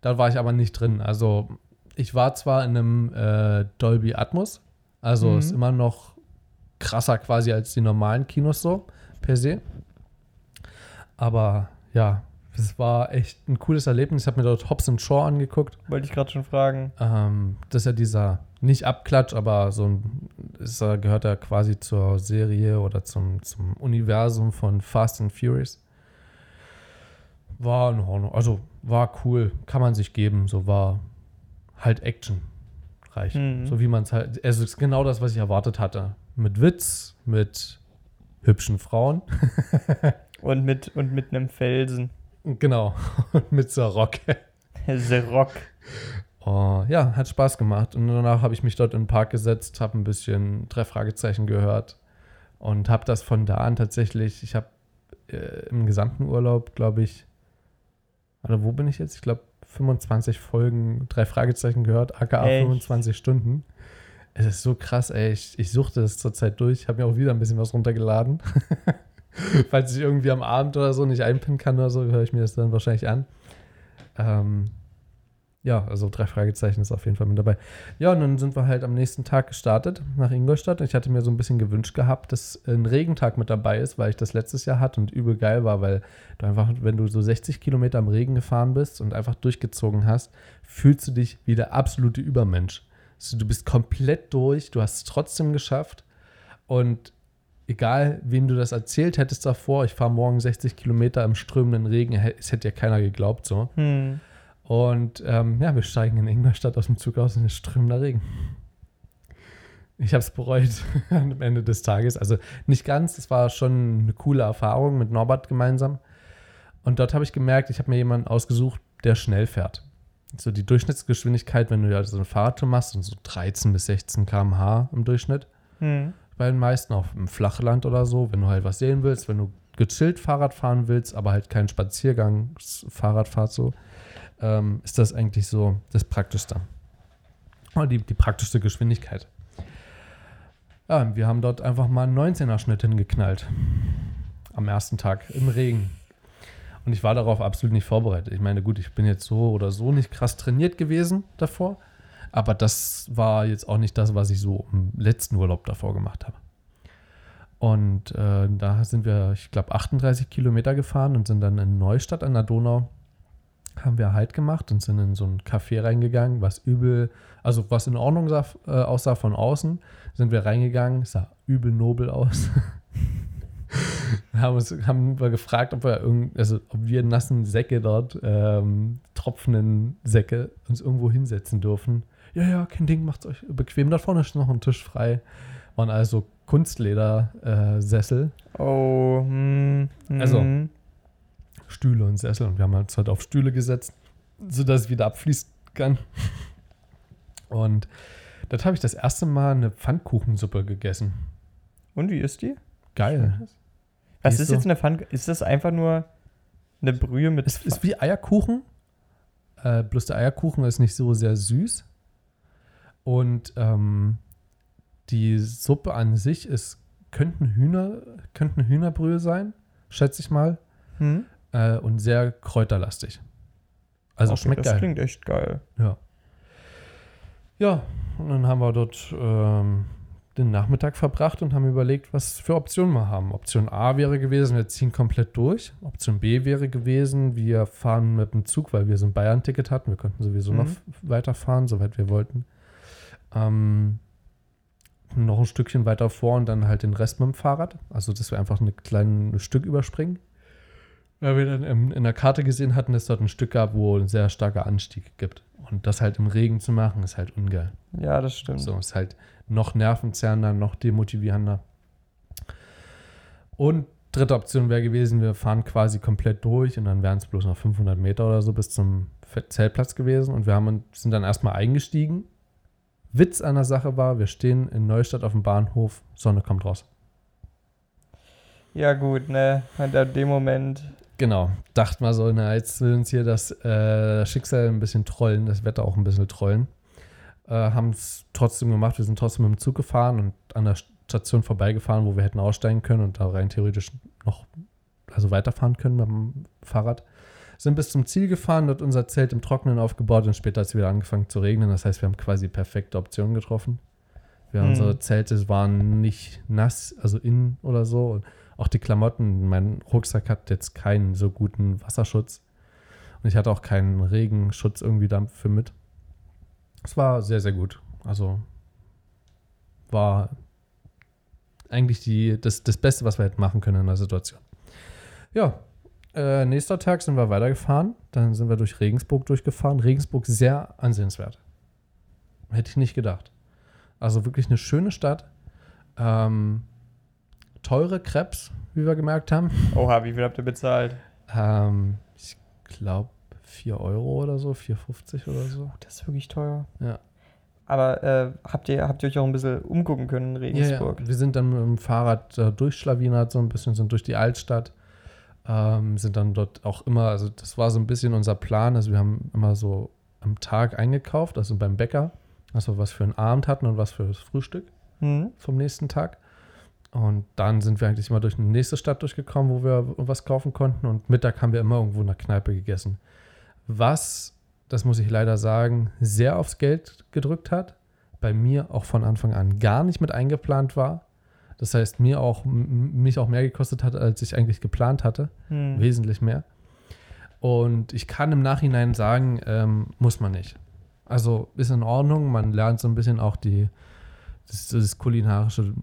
Da war ich aber nicht drin. Also ich war zwar in einem äh, Dolby Atmos, also Mhm. ist immer noch krasser quasi als die normalen Kinos so per se. Aber ja, es war echt ein cooles Erlebnis. Ich habe mir dort Hobbs Shaw angeguckt. wollte ich gerade schon fragen. Ähm, das ist ja dieser, nicht Abklatsch, aber so ein, ist, er- gehört ja quasi zur Serie oder zum, zum Universum von Fast and Furious. War in Ordnung. Also war cool, kann man sich geben. So war halt Action reich. Mhm. So wie man es halt, also es ist genau das, was ich erwartet hatte. Mit Witz, mit hübschen Frauen. Und mit, und mit einem Felsen. genau. Und mit so Rock. The Rock. Ja, hat Spaß gemacht. Und danach habe ich mich dort in den Park gesetzt, habe ein bisschen drei Fragezeichen gehört und habe das von da an tatsächlich, ich habe äh, im gesamten Urlaub, glaube ich, oder wo bin ich jetzt? Ich glaube, 25 Folgen drei Fragezeichen gehört, aka Echt? 25 Stunden. Es ist so krass, ey. Ich, ich suchte das zurzeit durch. Habe mir auch wieder ein bisschen was runtergeladen. Falls ich irgendwie am Abend oder so nicht einpinnen kann oder so, höre ich mir das dann wahrscheinlich an. Ähm, ja, also drei Fragezeichen ist auf jeden Fall mit dabei. Ja, und dann sind wir halt am nächsten Tag gestartet nach Ingolstadt. Ich hatte mir so ein bisschen gewünscht gehabt, dass ein Regentag mit dabei ist, weil ich das letztes Jahr hatte und übel geil war, weil du einfach, wenn du so 60 Kilometer im Regen gefahren bist und einfach durchgezogen hast, fühlst du dich wie der absolute Übermensch. Also du bist komplett durch, du hast es trotzdem geschafft und egal, wem du das erzählt hättest davor, ich fahre morgen 60 Kilometer im strömenden Regen, es hätte ja keiner geglaubt so. Hm. Und ähm, ja, wir steigen in Ingolstadt aus dem Zug aus und es strömender Regen. Ich habe es bereut am Ende des Tages. Also nicht ganz, es war schon eine coole Erfahrung mit Norbert gemeinsam. Und dort habe ich gemerkt, ich habe mir jemanden ausgesucht, der schnell fährt. So die Durchschnittsgeschwindigkeit, wenn du ja so eine Fahrradtour machst, sind so 13 bis 16 km/h im Durchschnitt. Hm. Bei den meisten auf dem Flachland oder so, wenn du halt was sehen willst, wenn du gechillt Fahrrad fahren willst, aber halt keinen Spaziergang-Fahrradfahrt so, ähm, ist das eigentlich so das Praktischste. Oder die, die praktischste Geschwindigkeit. Ja, wir haben dort einfach mal einen 19er-Schnitt hingeknallt. Am ersten Tag im Regen. Und ich war darauf absolut nicht vorbereitet. Ich meine, gut, ich bin jetzt so oder so nicht krass trainiert gewesen davor. Aber das war jetzt auch nicht das, was ich so im letzten Urlaub davor gemacht habe. Und äh, da sind wir, ich glaube, 38 Kilometer gefahren und sind dann in Neustadt an der Donau. Haben wir Halt gemacht und sind in so ein Café reingegangen, was übel, also was in Ordnung sah, äh, aussah von außen. Sind wir reingegangen, sah übel nobel aus. haben, uns, haben wir gefragt, ob wir, irgend, also, ob wir nassen Säcke dort, ähm, tropfenden Säcke, uns irgendwo hinsetzen dürfen. Ja, ja, kein Ding, macht's euch bequem. Da vorne ist noch ein Tisch frei. Waren also Kunstleder-Sessel, Oh, hm, Also, hm. Stühle und Sessel. Und wir haben uns halt auf Stühle gesetzt, sodass es wieder abfließen kann. Und dort habe ich das erste Mal eine Pfannkuchensuppe gegessen. Und wie ist die? Geil. Was Die ist ist jetzt eine Pfann? Ist das einfach nur eine Brühe mit. Es ist wie Eierkuchen. Äh, bloß der Eierkuchen ist nicht so sehr süß. Und ähm, die Suppe an sich ist, könnten Hühner, könnten Hühnerbrühe sein, schätze ich mal. Hm? Äh, und sehr kräuterlastig. Also Okay, schmeckt das geil. klingt echt geil. Ja. Ja, und dann haben wir dort ähm, den Nachmittag verbracht und haben überlegt, was für Optionen wir haben. Option A wäre gewesen, wir ziehen komplett durch. Option B wäre gewesen, wir fahren mit dem Zug, weil wir so ein Bayern-Ticket hatten. Wir konnten sowieso Mhm. noch weiterfahren, soweit wir wollten. Ähm, noch ein Stückchen weiter vor und dann halt den Rest mit dem Fahrrad. Also, dass wir einfach ein kleines Stück überspringen. Weil wir dann im, in der Karte gesehen hatten, dass es dort ein Stück gab, wo ein sehr starker Anstieg gibt. Und das halt im Regen zu machen, ist halt ungeil. Ja, das stimmt. So, ist halt noch nervenzerrender, noch demotivierender. Und dritte Option wäre gewesen, wir fahren quasi komplett durch und dann wären es bloß noch 500 Meter oder so bis zum Zeltplatz gewesen. Und wir haben, sind dann erstmal eingestiegen. Witz an der Sache war, wir stehen in Neustadt auf dem Bahnhof, Sonne kommt raus. Ja, gut, ne? Und in dem Moment. Genau, dachten wir so, na, jetzt will uns hier das äh, Schicksal ein bisschen trollen, das Wetter auch ein bisschen trollen. Äh, Haben es trotzdem gemacht, wir sind trotzdem mit dem Zug gefahren und an der Station vorbeigefahren, wo wir hätten aussteigen können und da rein theoretisch noch also weiterfahren können mit dem Fahrrad. Sind bis zum Ziel gefahren, dort unser Zelt im Trockenen aufgebaut und später hat es wieder angefangen zu regnen. Das heißt, wir haben quasi perfekte Optionen getroffen. Ja, Mhm. Unsere Zelte waren nicht nass, also innen oder so. Und auch die Klamotten, mein Rucksack hat jetzt keinen so guten Wasserschutz. Und ich hatte auch keinen Regenschutz irgendwie dafür mit. Es war sehr, sehr gut. Also war eigentlich die, das, das Beste, was wir hätten machen können in der Situation. Ja, äh, nächster Tag sind wir weitergefahren. Dann sind wir durch Regensburg durchgefahren. Regensburg sehr ansehenswert. Hätte ich nicht gedacht. Also wirklich eine schöne Stadt. Ähm, teure Krebs, wie wir gemerkt haben. Oha, wie viel habt ihr bezahlt? Ähm, ich glaube 4 Euro oder so, 4,50 oder so. Das ist wirklich teuer. Ja. Aber äh, habt, ihr, habt ihr euch auch ein bisschen umgucken können in Regensburg? Ja, ja. Wir sind dann mit dem Fahrrad äh, durchschlawinert, so ein bisschen, sind durch die Altstadt. Ähm, sind dann dort auch immer, also das war so ein bisschen unser Plan. Also wir haben immer so am Tag eingekauft, also beim Bäcker, also was für einen Abend hatten und was für das Frühstück Hm? vom nächsten Tag. Und dann sind wir eigentlich immer durch eine nächste Stadt durchgekommen, wo wir was kaufen konnten. Und Mittag haben wir immer irgendwo in der Kneipe gegessen. Was, das muss ich leider sagen, sehr aufs Geld gedrückt hat. Bei mir auch von Anfang an gar nicht mit eingeplant war. Das heißt, mir auch, mich auch mehr gekostet hat, als ich eigentlich geplant hatte. Hm. Wesentlich mehr. Und ich kann im Nachhinein sagen, ähm, muss man nicht. Also ist in Ordnung, man lernt so ein bisschen auch die, das, das kulinarische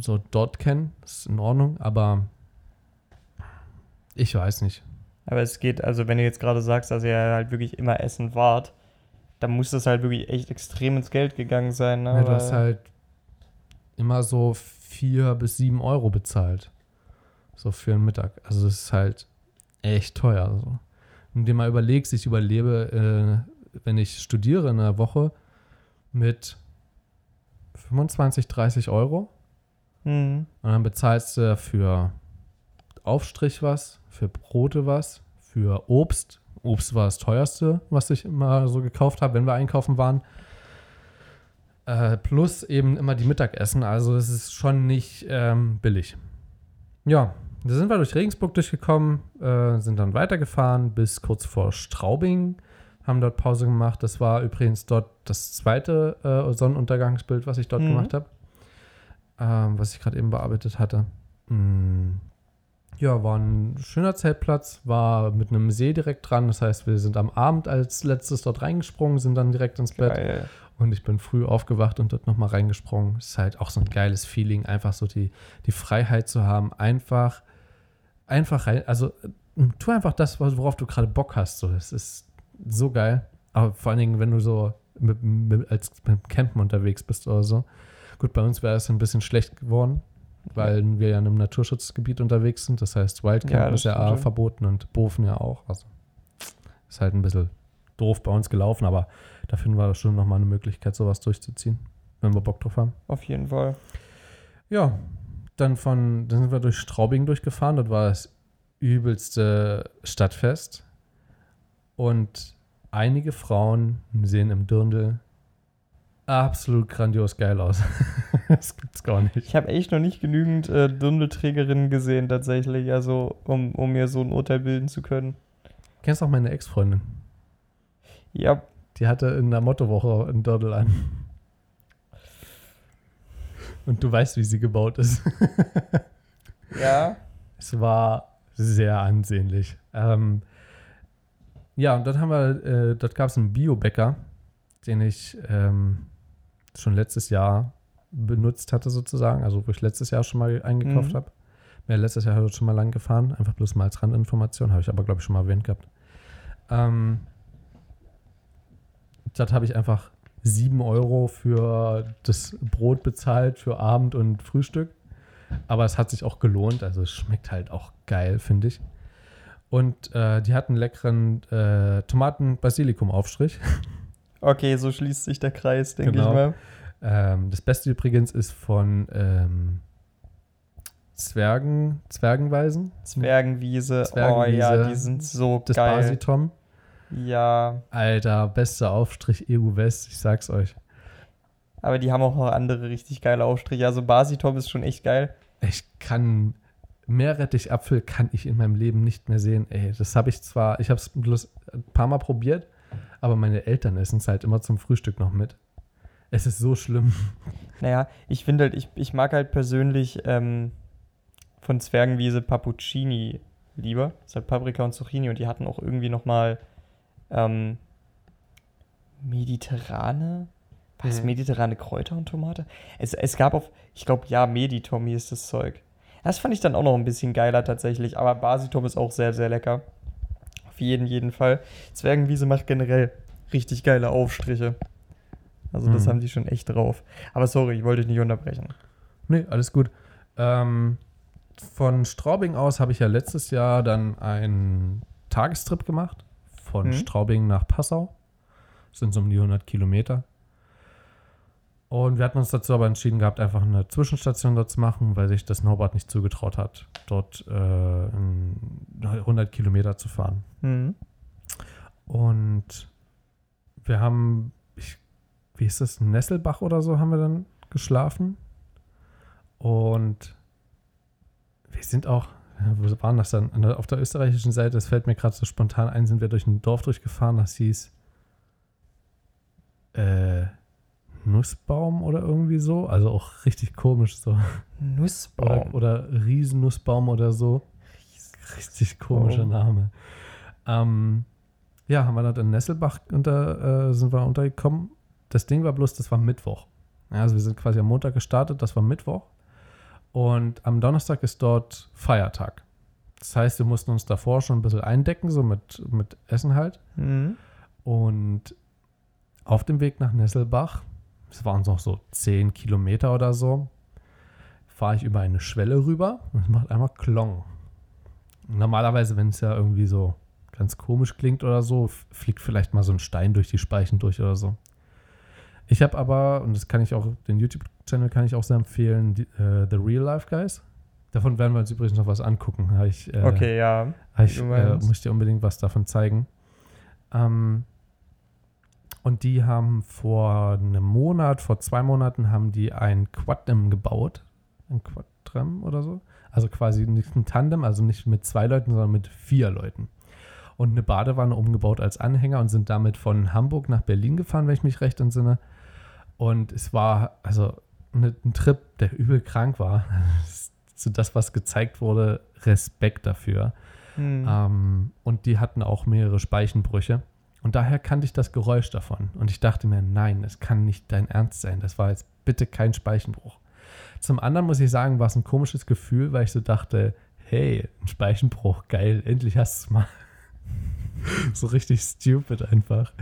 so dort kennen, das ist in Ordnung, aber ich weiß nicht. Aber es geht, also wenn du jetzt gerade sagst, dass ihr halt wirklich immer essen wart, dann muss das halt wirklich echt extrem ins Geld gegangen sein. Ne? Ja, du hast halt immer so vier bis sieben Euro bezahlt. So für einen Mittag. Also das ist halt echt teuer. So. Wenn du dir mal überlegst, ich überlebe, äh, wenn ich studiere in einer Woche mit 25, 30 Euro Hm. und dann bezahlst du für Aufstrich was, für Brote was, für Obst. Obst war das teuerste, was ich immer so gekauft habe, wenn wir einkaufen waren. Äh, plus eben immer die Mittagessen. Also es ist schon nicht ähm, billig. Ja, da sind wir durch Regensburg durchgekommen, äh, sind dann weitergefahren bis kurz vor Straubing, haben dort Pause gemacht. Das war übrigens dort das zweite äh, Sonnenuntergangsbild, was ich dort Mhm. gemacht habe, ähm, was ich gerade eben bearbeitet hatte. Mm. Ja, war ein schöner Zeltplatz, war mit einem See direkt dran. Das heißt, wir sind am Abend als letztes dort reingesprungen, sind dann direkt ins Bett. Geil. Und ich bin früh aufgewacht und dort nochmal reingesprungen. Ist halt auch so ein geiles Feeling, einfach so die, die Freiheit zu haben, einfach einfach rein, also äh, tu einfach das, worauf du gerade Bock hast. So, das ist so geil. Aber vor allen Dingen, wenn du so mit, mit, als mit Campen unterwegs bist oder so. Gut, bei uns wäre es ein bisschen schlecht geworden, weil wir ja in einem Naturschutzgebiet unterwegs sind. Das heißt, Wildcamp Ja, das ist ja A, verboten und Bofen ja auch. Also ist halt ein bisschen doof bei uns gelaufen, aber da finden wir schon nochmal eine Möglichkeit, sowas durchzuziehen, wenn wir Bock drauf haben. Auf jeden Fall. Ja, dann von, dann sind wir durch Straubing durchgefahren. Dort war das übelste Stadtfest. Und einige Frauen sehen im Dirndl absolut grandios geil aus. das gibt's gar nicht. Ich habe echt noch nicht genügend äh, Dirndlträgerinnen gesehen, tatsächlich, also um, um mir so ein Urteil bilden zu können. Kennst auch meine Ex-Freundin? Ja, Die hatte in der Mottowoche ein Dirndl an. Und du weißt, wie sie gebaut ist. ja. Es war sehr ansehnlich. Ähm, ja, und dann haben wir, äh, dort gab es einen Biobäcker, den ich ähm, schon letztes Jahr benutzt hatte, sozusagen. Also, wo ich letztes Jahr schon mal eingekauft Mhm. habe. Mir letztes Jahr dort schon mal lang gefahren, einfach bloß mal als Randinformation, habe ich aber, glaube ich, schon mal erwähnt gehabt. Ähm, dort habe ich einfach 7 Euro für das Brot bezahlt für Abend und Frühstück. Aber es hat sich auch gelohnt. Also es schmeckt halt auch geil, finde ich. Und äh, die hatten leckeren äh, Tomaten-Basilikum-Aufstrich. Okay, so schließt sich der Kreis, denke Genau. ich mal. Ähm, das Beste übrigens ist von ähm, Zwergen, Zwergenweisen. Zwergenwiese. Zwergenwiese. Oh ja, die sind so Das geil. Basitom. Ja, Alter, bester Aufstrich EU West, ich sag's euch. aber die haben auch noch andere richtig geile Aufstriche. Also Basitop ist schon echt geil. Ich kann Meerrettichapfel kann ich in meinem Leben nicht mehr sehen. Ey, das habe ich zwar, ich habe es bloß ein paar Mal probiert, aber meine Eltern essen es halt immer zum Frühstück noch mit. Es ist so schlimm. Naja, ich finde halt, ich, ich mag halt persönlich ähm, von Zwergenwiese Pappuccini lieber. Das ist halt Paprika und Zucchini und die hatten auch irgendwie nochmal ähm, mediterrane, was, Mhm. mediterrane Kräuter und Tomate? Es, es gab auf, ich glaube, ja, Meditom hieß das Zeug. Das fand ich dann auch noch ein bisschen geiler tatsächlich, aber Basitom ist auch sehr, sehr lecker. Jeden, jeden Fall. Zwergenwiese macht generell richtig geile Aufstriche. Also das Mhm. haben die schon echt drauf. Aber sorry, ich wollte dich nicht unterbrechen. Nee, alles gut. Ähm, von Straubing aus habe ich ja letztes Jahr dann einen Tagestrip gemacht. Von Mhm. Straubing nach Passau. Das sind so um die 100 Kilometer. Und wir hatten uns dazu aber entschieden gehabt, einfach eine Zwischenstation dort zu machen, weil sich das Snowboard nicht zugetraut hat, dort äh, in 100 Kilometer zu fahren. Mhm. Und wir haben, ich, wie ist das, Nesselbach oder so haben wir dann geschlafen. Und wir sind auch, wo waren das dann? Auf der österreichischen Seite, das fällt mir gerade so spontan ein, sind wir durch ein Dorf durchgefahren, das hieß äh, Nussbaum oder irgendwie so. Also auch richtig komisch so. Nussbaum. Oder, oder Riesennussbaum oder so. Richtig komischer Name. Ähm, ja, haben wir dann in Nesselbach unter, äh, sind wir untergekommen. Das Ding war bloß, das war Mittwoch. Ja, also wir sind quasi am Montag gestartet, das war Mittwoch. Und am Donnerstag ist dort Feiertag. Das heißt, wir mussten uns davor schon ein bisschen eindecken, so mit, mit Essen halt. Mhm. Und auf dem Weg nach Nesselbach, es waren noch so 10 Kilometer oder so, fahre ich über eine Schwelle rüber und es macht einmal Klong. Normalerweise, wenn es ja irgendwie so ganz komisch klingt oder so, fliegt vielleicht mal so ein Stein durch die Speichen durch oder so. Ich habe aber, und das kann ich auch, den YouTube-Channel kann ich auch sehr empfehlen, die, äh, The Real Life Guys. Davon werden wir uns übrigens noch was angucken. Ich, äh, Okay, ja. Ich äh, muss dir unbedingt was davon zeigen. Ähm, und die haben vor einem Monat, vor zwei Monaten, haben die ein Quadrem gebaut. Ein Quadrem oder so. Also quasi nicht ein Tandem, also nicht mit zwei Leuten, sondern mit vier Leuten. Und eine Badewanne umgebaut als Anhänger und sind damit von Hamburg nach Berlin gefahren, wenn ich mich recht entsinne. Und es war also eine, ein Trip, der übel krank war. So das, was gezeigt wurde, Respekt dafür. Hm. Ähm, und die hatten auch mehrere Speichenbrüche. Und daher kannte ich das Geräusch davon. Und ich dachte mir, nein, es kann nicht dein Ernst sein. Das war jetzt bitte kein Speichenbruch. Zum anderen muss ich sagen, war es ein komisches Gefühl, weil ich so dachte, hey, ein Speichenbruch, geil, endlich hast du es mal. so richtig stupid einfach.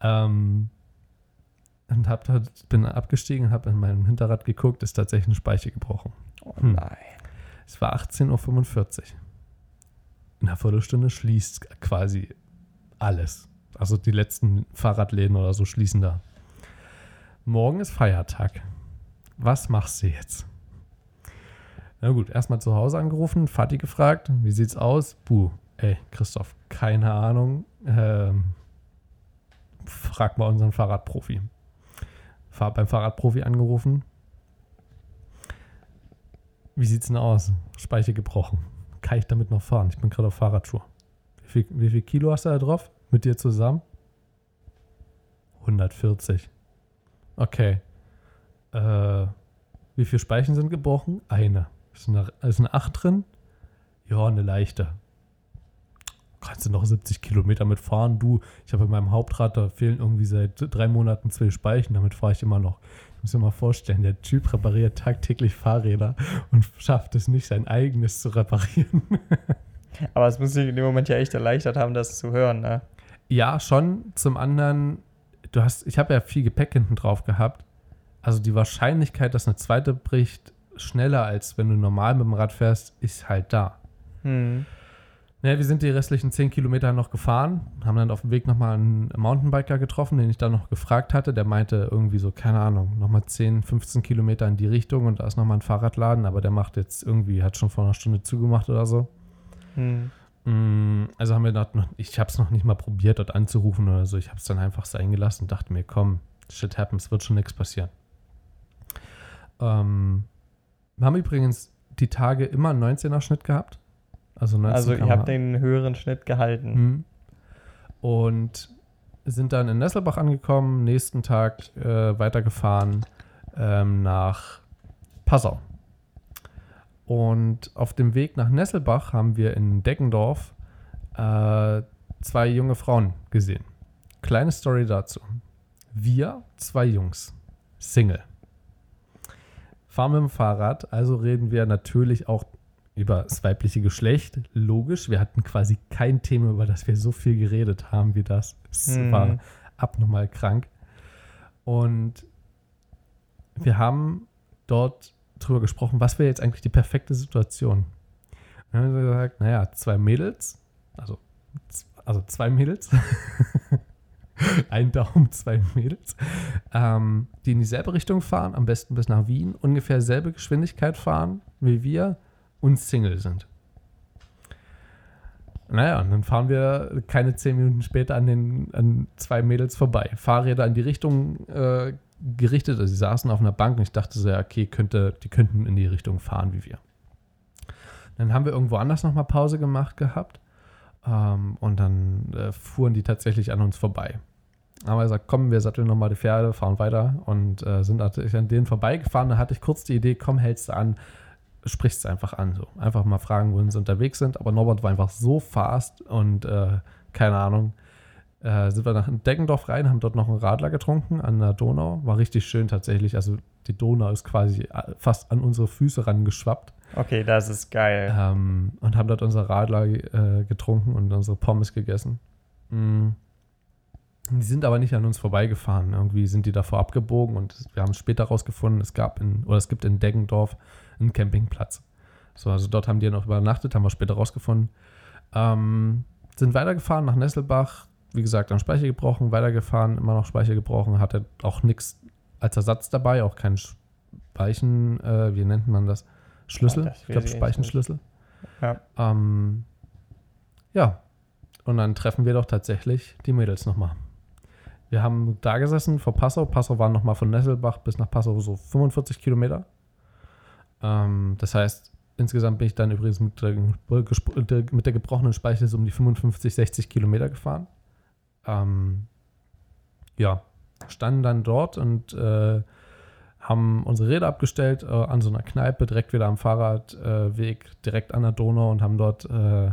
Ähm, und hab, bin abgestiegen, habe in meinem Hinterrad geguckt, ist tatsächlich eine Speiche gebrochen. Oh hm. nein. Es war 18.45 Uhr. In einer Viertelstunde schließt quasi alles. Also die letzten Fahrradläden oder so schließen da. Morgen ist Feiertag. Was machst du jetzt? Na gut, erstmal zu Hause angerufen, Vati gefragt, wie sieht's aus? Buh, ey, Christoph, keine Ahnung. Ähm, frag mal unseren Fahrradprofi. Fahr beim Fahrradprofi angerufen. Wie sieht's denn aus? Speiche gebrochen. Kann ich damit noch fahren? Ich bin gerade auf Fahrradschuhe. Wie viel, wie viel Kilo hast du da drauf? Mit dir zusammen? 140. Okay. Äh, wie viele Speichen sind gebrochen? Eine. Ist eine, ist eine 8 drin? Ja, eine leichte. Kannst du noch 70 Kilometer mitfahren? Du, ich habe in meinem Hauptrad, da fehlen irgendwie seit drei Monaten zwei Speichen, damit fahre ich immer noch. Ich muss mir mal vorstellen, der Typ repariert tagtäglich Fahrräder und schafft es nicht, sein eigenes zu reparieren. Aber es muss sich in dem Moment ja echt erleichtert haben, das zu hören, ne? Ja, schon. Zum anderen, du hast, ich habe ja viel Gepäck hinten drauf gehabt. Also die Wahrscheinlichkeit, dass eine zweite bricht, schneller als wenn du normal mit dem Rad fährst, ist halt da. Hm. Ja, wir sind die restlichen 10 Kilometer noch gefahren, haben dann auf dem Weg nochmal einen Mountainbiker getroffen, den ich dann noch gefragt hatte. Der meinte irgendwie so, keine Ahnung, nochmal 10, 15 Kilometer in die Richtung und da ist nochmal ein Fahrradladen, aber der macht jetzt irgendwie, hat schon vor einer Stunde zugemacht oder so. Hm. Mm, also haben wir dort noch, ich habe es noch nicht mal probiert, dort anzurufen oder so. Ich habe es dann einfach sein gelassen und dachte mir, komm, shit happens, wird schon nichts passieren. Ähm, wir haben übrigens die Tage immer einen 19er Schnitt gehabt. Also, 19 also ihr habt den höheren Schnitt gehalten. Mhm. Und sind dann in Nesselbach angekommen, nächsten Tag äh, weitergefahren ähm, nach Passau. Und auf dem Weg nach Nesselbach haben wir in Deggendorf äh, zwei junge Frauen gesehen. Kleine Story dazu. Wir, zwei Jungs, Single fahren mit dem Fahrrad, also reden wir natürlich auch über das weibliche Geschlecht. Logisch, wir hatten quasi kein Thema, über das wir so viel geredet haben wie das. Es hm. war abnormal krank. Und wir haben dort drüber gesprochen, was wäre jetzt eigentlich die perfekte Situation. Wir haben gesagt, naja, zwei Mädels, also, also zwei Mädels, ein Daumen, zwei Mädels, ähm, die in dieselbe Richtung fahren, am besten bis nach Wien, ungefähr selbe Geschwindigkeit fahren wie wir und Single sind. Naja, und dann fahren wir keine zehn Minuten später an den an zwei Mädels vorbei. Fahrräder in die Richtung äh, gerichtet. Also sie saßen auf einer Bank und ich dachte so, ja, okay, könnte, die könnten in die Richtung fahren wie wir. Dann haben wir irgendwo anders nochmal Pause gemacht gehabt ähm, und dann äh, fuhren die tatsächlich an uns vorbei. Haben wir gesagt, komm, wir satteln nochmal die Pferde, fahren weiter und äh, sind natürlich an denen vorbeigefahren. Da hatte ich kurz die Idee, komm, hältst du an, sprichst du einfach an. So. Einfach mal fragen, wohin sie unterwegs sind. Aber Norbert war einfach so fast und äh, keine Ahnung. Äh, sind wir nach Deggendorf rein, haben dort noch einen Radler getrunken an der Donau. War richtig schön tatsächlich. Also die Donau ist quasi äh, fast an unsere Füße rangeschwappt. Okay, das ist geil. Ähm, und haben dort unser Radler äh, getrunken und unsere Pommes gegessen. Mm. Die sind aber nicht an uns vorbeigefahren. Irgendwie sind die davor abgebogen und wir haben später rausgefunden, es gab in, oder es gibt in Deggendorf einen Campingplatz. So, also dort haben die noch übernachtet, haben wir später rausgefunden. Ähm, sind weitergefahren nach Nesselbach, wie gesagt, am Speicher gebrochen, weitergefahren, immer noch Speicher gebrochen, hatte auch nichts als Ersatz dabei, auch keinen Speichen, äh, wie nennt man das? Schlüssel, ja, ich glaube Speichenschlüssel. Ja. Ähm, ja, und dann treffen wir doch tatsächlich die Mädels nochmal. Wir haben da gesessen vor Passau. Passau waren nochmal von Nesselbach bis nach Passau so 45 Kilometer. Ähm, das heißt, insgesamt bin ich dann übrigens mit der, mit der gebrochenen Speiche so um die 55, 60 Kilometer gefahren. Ähm, ja, standen dann dort und äh, haben unsere Räder abgestellt äh, an so einer Kneipe, direkt wieder am Fahrradweg, äh, direkt an der Donau und haben dort äh,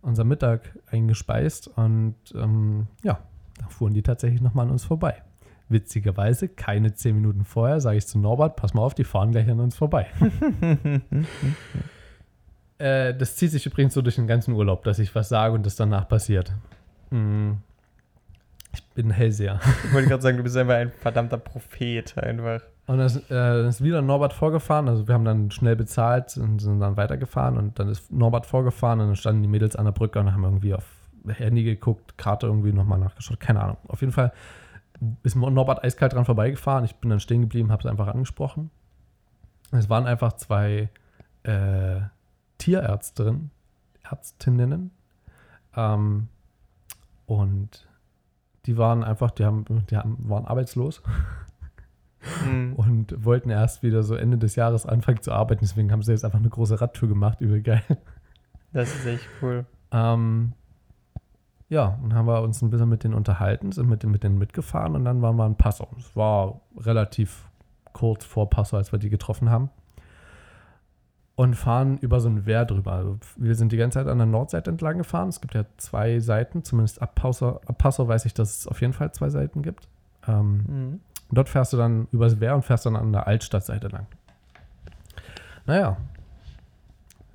unser Mittag eingespeist. Und ähm, ja, da fuhren die tatsächlich nochmal an uns vorbei. Witzigerweise, keine zehn Minuten vorher, sage ich zu Norbert, pass mal auf, die fahren gleich an uns vorbei. Äh, das zieht sich übrigens so durch den ganzen Urlaub, dass ich was sage und das danach passiert. Mm. Ich bin Hellseher. Ich wollte gerade sagen, du bist einfach ein verdammter Prophet einfach. Und dann ist, äh, ist wieder Norbert vorgefahren. Also wir haben dann schnell bezahlt und sind dann weitergefahren. Und dann ist Norbert vorgefahren und dann standen die Mädels an der Brücke und haben irgendwie auf Handy geguckt, Karte irgendwie nochmal nachgeschaut. Keine Ahnung. Auf jeden Fall ist Norbert eiskalt dran vorbeigefahren. Ich bin dann stehen geblieben, habe es einfach angesprochen. Es waren einfach zwei äh, Tierärztinnen, Ärztinnen. Ähm, und die waren einfach, die haben, die haben, waren arbeitslos Mhm. und wollten erst wieder so Ende des Jahres anfangen zu arbeiten. Deswegen haben sie jetzt einfach eine große Radtour gemacht, übel geil. Das ist echt cool. Ähm, ja, und haben wir uns ein bisschen mit denen unterhalten, sind mit, den- mit denen mitgefahren und dann waren wir in Passau. Es war relativ kurz vor Passau, als wir die getroffen haben. Und fahren über so ein Wehr drüber. Also wir sind die ganze Zeit an der Nordseite entlang gefahren. Es gibt ja zwei Seiten, zumindest ab Passau, ab Passau weiß ich, dass es auf jeden Fall zwei Seiten gibt. Ähm, Mhm. dort fährst du dann übers Wehr und fährst dann an der Altstadtseite lang. Naja,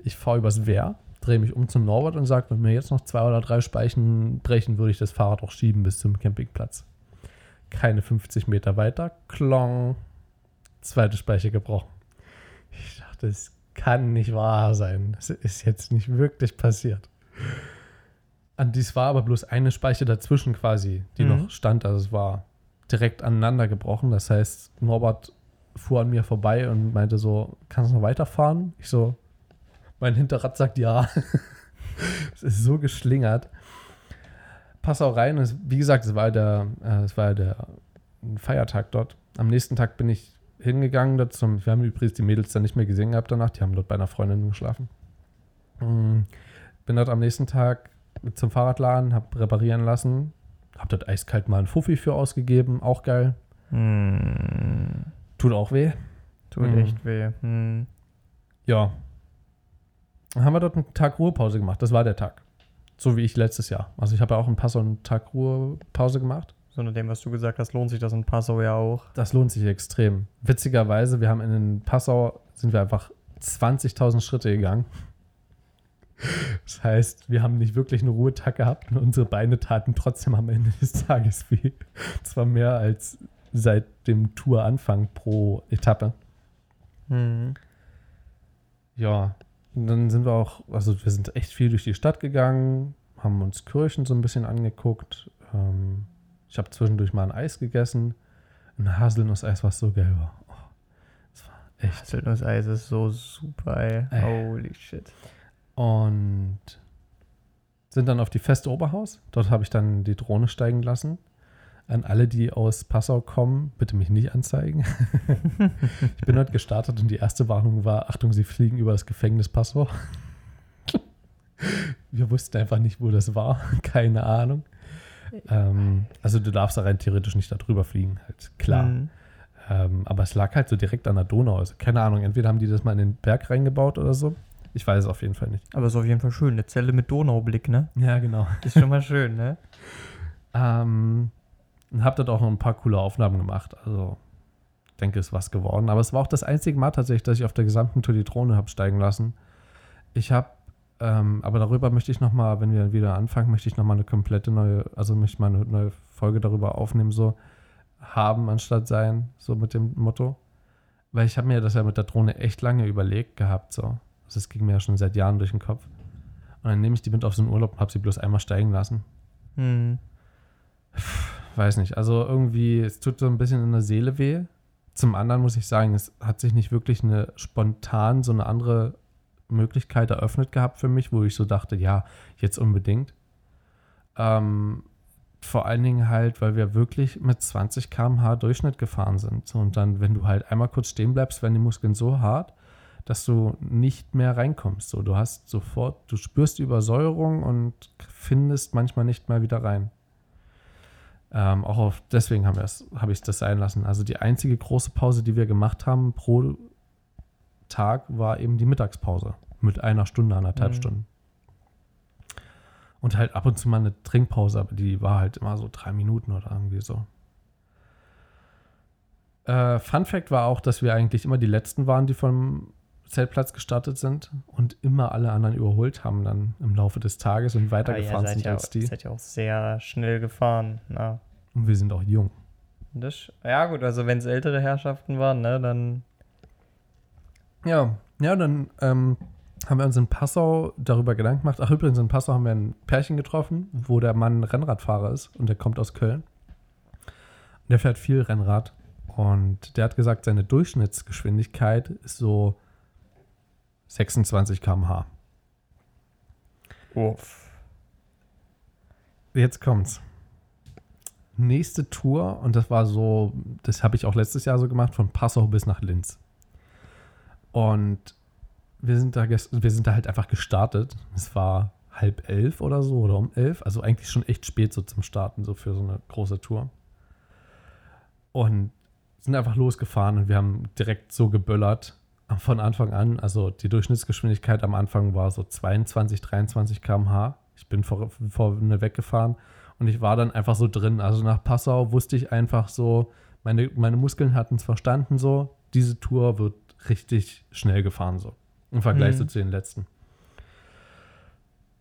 ich fahre übers Wehr, drehe mich um zum Norbert und sage, wenn mir jetzt noch zwei oder drei Speichen brechen, würde ich das Fahrrad auch schieben bis zum Campingplatz. Keine 50 Meter weiter, klong, zweite Speiche gebrochen. Ich dachte, es kann nicht wahr sein. Das ist jetzt nicht wirklich passiert. Und dies war aber bloß eine Speiche dazwischen quasi, die Mhm. noch stand. Also es war direkt aneinander gebrochen. Das heißt, Norbert fuhr an mir vorbei und meinte so, kannst du noch weiterfahren? Ich so, mein Hinterrad sagt ja. es ist so geschlingert. Pass auch rein. Wie gesagt, es war der, äh, es war der Feiertag dort. Am nächsten Tag bin ich hingegangen. Dort zum, wir haben übrigens die Mädels dann nicht mehr gesehen gehabt danach. Die haben dort bei einer Freundin geschlafen. Mm, Bin dort am nächsten Tag zum Fahrradladen, habe reparieren lassen. Hab dort eiskalt mal einen Fuffi für ausgegeben. Auch geil. Hm. Tut auch weh. Tut Mhm. echt weh. Hm. Ja. Dann haben wir dort einen Tag Ruhepause gemacht. Das war der Tag. So wie ich letztes Jahr. Also ich habe ja auch einen Passau einen Tag Ruhepause gemacht. So nach dem, was du gesagt hast, lohnt sich das in Passau ja auch. Das lohnt sich extrem. Witzigerweise, wir haben in Passau, sind wir einfach 20.000 Schritte gegangen. Das heißt, wir haben nicht wirklich einen Ruhetag gehabt und unsere Beine taten trotzdem am Ende des Tages weh. Zwar mehr als seit dem Touranfang pro Etappe. Hm. Ja, und dann sind wir auch, also wir sind echt viel durch die Stadt gegangen, haben uns Kirchen so ein bisschen angeguckt. Ähm, ich habe zwischendurch mal ein Eis gegessen. Ein Haselnusseis, was so geil war. Oh, das war echt. Haselnusseis ist so super, ey. Ey. Holy shit. Und sind dann auf die Feste Oberhaus. Dort habe ich dann die Drohne steigen lassen. An alle, die aus Passau kommen, bitte mich nicht anzeigen. ich bin dort gestartet und die erste Warnung war: Achtung, Sie fliegen über das Gefängnis Passau. Wir wussten einfach nicht, wo das war. Keine Ahnung. Ähm, also, du darfst da rein theoretisch nicht darüber fliegen, halt klar. Hm. Ähm, aber es lag halt so direkt an der Donau. Also, keine Ahnung, entweder haben die das mal in den Berg reingebaut oder so. Ich weiß es auf jeden Fall nicht. Aber ist auf jeden Fall schön. Eine Zelle mit Donaublick, ne? Ja, genau. Ist schon mal schön, ne? Ähm, und habe dort auch noch ein paar coole Aufnahmen gemacht. Also, ich denke, es ist was geworden. Aber es war auch das einzige Mal tatsächlich, dass ich auf der gesamten Tour die Drohne habe steigen lassen. Ich habe, ähm, aber darüber möchte ich nochmal, wenn wir wieder anfangen, möchte ich nochmal eine komplette neue, also möchte ich mal eine neue Folge darüber aufnehmen, so haben anstatt sein, so mit dem Motto. Weil ich habe mir das ja mit der Drohne echt lange überlegt gehabt, so. Also es ging mir ja schon seit Jahren durch den Kopf. Und dann nehme ich die mit auf so einen Urlaub und habe sie bloß einmal steigen lassen. Hm. Weiß nicht. Also irgendwie, es tut so ein bisschen in der Seele weh. Zum anderen muss ich sagen, es hat sich nicht wirklich eine spontan so eine andere Möglichkeit eröffnet gehabt für mich, wo ich so dachte, ja, jetzt unbedingt. Ähm, vor allen Dingen halt, weil wir wirklich mit 20 km/h Durchschnitt gefahren sind. Und dann, wenn du halt einmal kurz stehen bleibst, werden die Muskeln so hart, dass du nicht mehr reinkommst. So, du hast sofort, du spürst die Übersäuerung und findest manchmal nicht mehr wieder rein. Ähm, auch auf, deswegen habe ich das sein lassen. Also die einzige große Pause, die wir gemacht haben pro Tag, war eben die Mittagspause. Mit einer Stunde, anderthalb Mhm. Stunden. Und halt ab und zu mal eine Trinkpause, aber die war halt immer so drei Minuten oder irgendwie so. Äh, Fun Fact war auch, dass wir eigentlich immer die Letzten waren, die vom Zeltplatz gestartet sind und immer alle anderen überholt haben dann im Laufe des Tages und weitergefahren Ah, sind ja, als die. Seid ja auch sehr schnell gefahren. Na, Und wir sind auch jung. das, ja gut, also wenn es ältere Herrschaften waren, ne, dann Ja, ja, dann ähm, haben wir uns in Passau darüber Gedanken gemacht. Ach, übrigens, in Passau haben wir ein Pärchen getroffen, wo der Mann Rennradfahrer ist und der kommt aus Köln. Und der fährt viel Rennrad. Und der hat gesagt, seine Durchschnittsgeschwindigkeit ist so 26 km/h. uff. Jetzt kommt's. Nächste Tour, und das war so, das habe ich auch letztes Jahr so gemacht, von Passau bis nach Linz. Und wir sind da, wir sind da halt einfach gestartet. Es war halb elf oder so oder um elf. Also eigentlich schon echt spät so zum Starten, so für so eine große Tour. Und sind einfach losgefahren und wir haben direkt so geböllert von Anfang an. Also die Durchschnittsgeschwindigkeit am Anfang war so 22, 23 km/h. Ich bin vor, vorne weggefahren und ich war dann einfach so drin. Also nach Passau wusste ich einfach so, meine, meine Muskeln hatten es verstanden so, diese Tour wird richtig schnell gefahren so. Im Vergleich Mhm. so zu den letzten.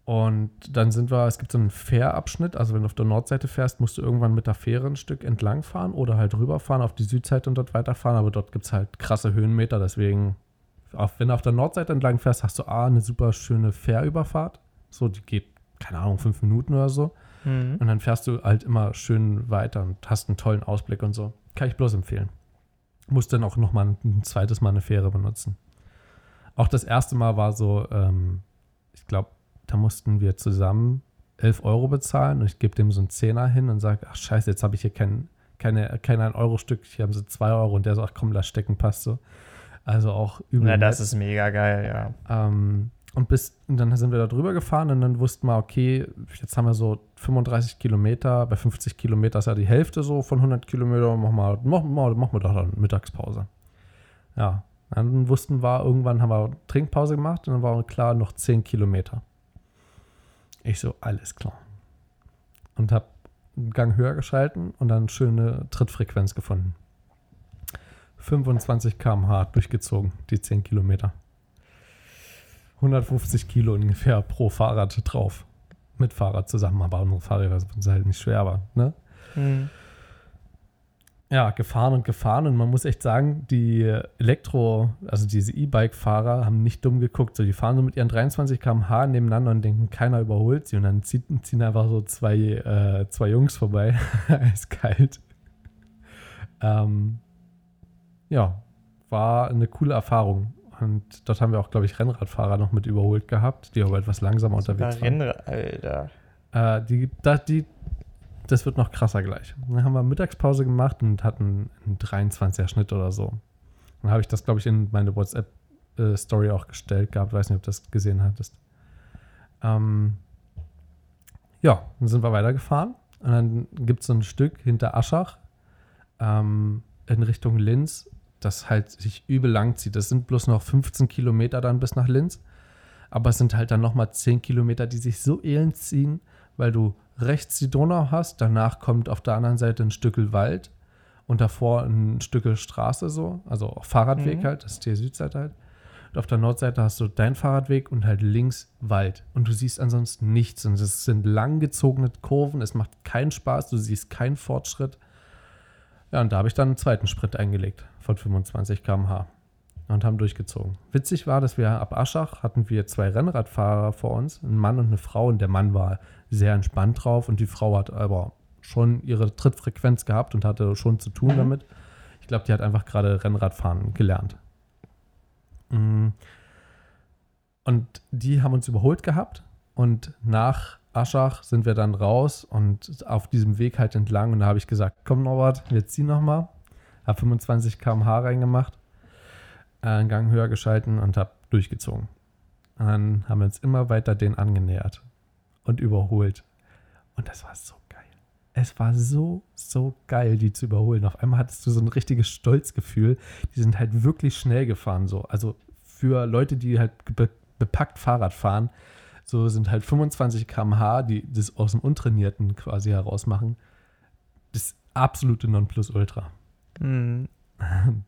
Und dann sind wir, es gibt so einen Fährabschnitt, also wenn du auf der Nordseite fährst, musst du irgendwann mit der Fähre ein Stück entlang fahren oder halt rüberfahren auf die Südseite und dort weiterfahren, aber dort gibt es halt krasse Höhenmeter, deswegen, auch wenn du auf der Nordseite entlang fährst, hast du A, eine super schöne Fährüberfahrt, so, die geht, keine Ahnung, fünf Minuten oder so, Mhm. und dann fährst du halt immer schön weiter und hast einen tollen Ausblick und so. Kann ich bloß empfehlen. Musst dann auch nochmal ein, ein zweites Mal eine Fähre benutzen. Auch das erste Mal war so, ähm, ich glaube, da mussten wir zusammen 11 Euro bezahlen und ich gebe dem so einen Zehner hin und sage, ach scheiße, jetzt habe ich hier kein, keine, kein 1-Euro-Stück, hier haben sie 2 Euro und der sagt, komm, lass stecken, passt so. Also auch übel. Na, das nett. ist mega geil, ja. Ähm, und bis, und dann sind wir da drüber gefahren und dann wussten wir, okay, jetzt haben wir so 35 Kilometer, bei 50 Kilometer ist ja die Hälfte so von 100 Kilometer, machen wir, machen wir, machen wir doch dann Mittagspause. Ja, dann wussten wir, irgendwann haben wir Trinkpause gemacht und dann war klar, noch 10 Kilometer. Ich so, alles klar. Und habe einen Gang höher geschalten und dann schöne Trittfrequenz gefunden. 25 km/h durchgezogen, die 10 Kilometer. 150 Kilo ungefähr pro Fahrrad drauf. Mit Fahrrad zusammen, aber unsere Fahrräder sind halt nicht schwer, aber ne? Mhm. Ja, gefahren und gefahren und man muss echt sagen, die Elektro, also diese E-Bike-Fahrer haben nicht dumm geguckt. So, die fahren so mit ihren 23 km/h nebeneinander und denken, keiner überholt sie und dann zieht, ziehen einfach so zwei, äh, zwei Jungs vorbei. Eiskalt. Ähm, ja, war eine coole Erfahrung. Und dort haben wir auch, glaube ich, Rennradfahrer noch mit überholt gehabt, die aber etwas langsamer unterwegs Sogar waren. Rennrad, Alter. Äh, die, da, die, das wird noch krasser gleich. Dann haben wir Mittagspause gemacht und hatten einen 23er Schnitt oder so. Dann habe ich das, glaube ich, in meine WhatsApp-Story auch gestellt gehabt. Weiß nicht, ob du das gesehen hattest. Ähm, ja, dann sind wir weitergefahren. Und dann gibt es so ein Stück hinter Aschach ähm, in Richtung Linz, das halt sich übel lang zieht. Das sind bloß noch 15 Kilometer dann bis nach Linz. Aber es sind halt dann nochmal 10 Kilometer, die sich so elend ziehen, weil du rechts die Donau hast, danach kommt auf der anderen Seite ein Stückel Wald und davor ein Stückel Straße so, also auch Fahrradweg Mhm. halt, das ist die Südseite halt. Und auf der Nordseite hast du deinen Fahrradweg und halt links Wald. Und du siehst ansonsten nichts. Und es sind langgezogene Kurven, es macht keinen Spaß, du siehst keinen Fortschritt. Ja, und da habe ich dann einen zweiten Sprint eingelegt von 25 km/h und haben durchgezogen. Witzig war, dass wir ab Aschach hatten wir zwei Rennradfahrer vor uns, ein Mann und eine Frau. Und der Mann war sehr entspannt drauf und die Frau hat aber schon ihre Trittfrequenz gehabt und hatte schon zu tun Mhm. damit. Ich glaube, die hat einfach gerade Rennradfahren gelernt. Mm. Und die haben uns überholt gehabt und nach Aschach sind wir dann raus und auf diesem Weg halt entlang und da habe ich gesagt, komm Norbert, wir ziehen nochmal. Habe 25 km/h reingemacht, äh, einen Gang höher geschalten und habe durchgezogen. Und dann haben wir uns immer weiter den angenähert und überholt. Und das war so geil. Es war so, so geil, die zu überholen. Auf einmal hattest du so ein richtiges Stolzgefühl. Die sind halt wirklich schnell gefahren. So. Also für Leute, die halt be bepackt Fahrrad fahren, so sind halt 25 km/h, die das aus dem Untrainierten quasi herausmachen. Das absolute Nonplusultra. Mhm. Und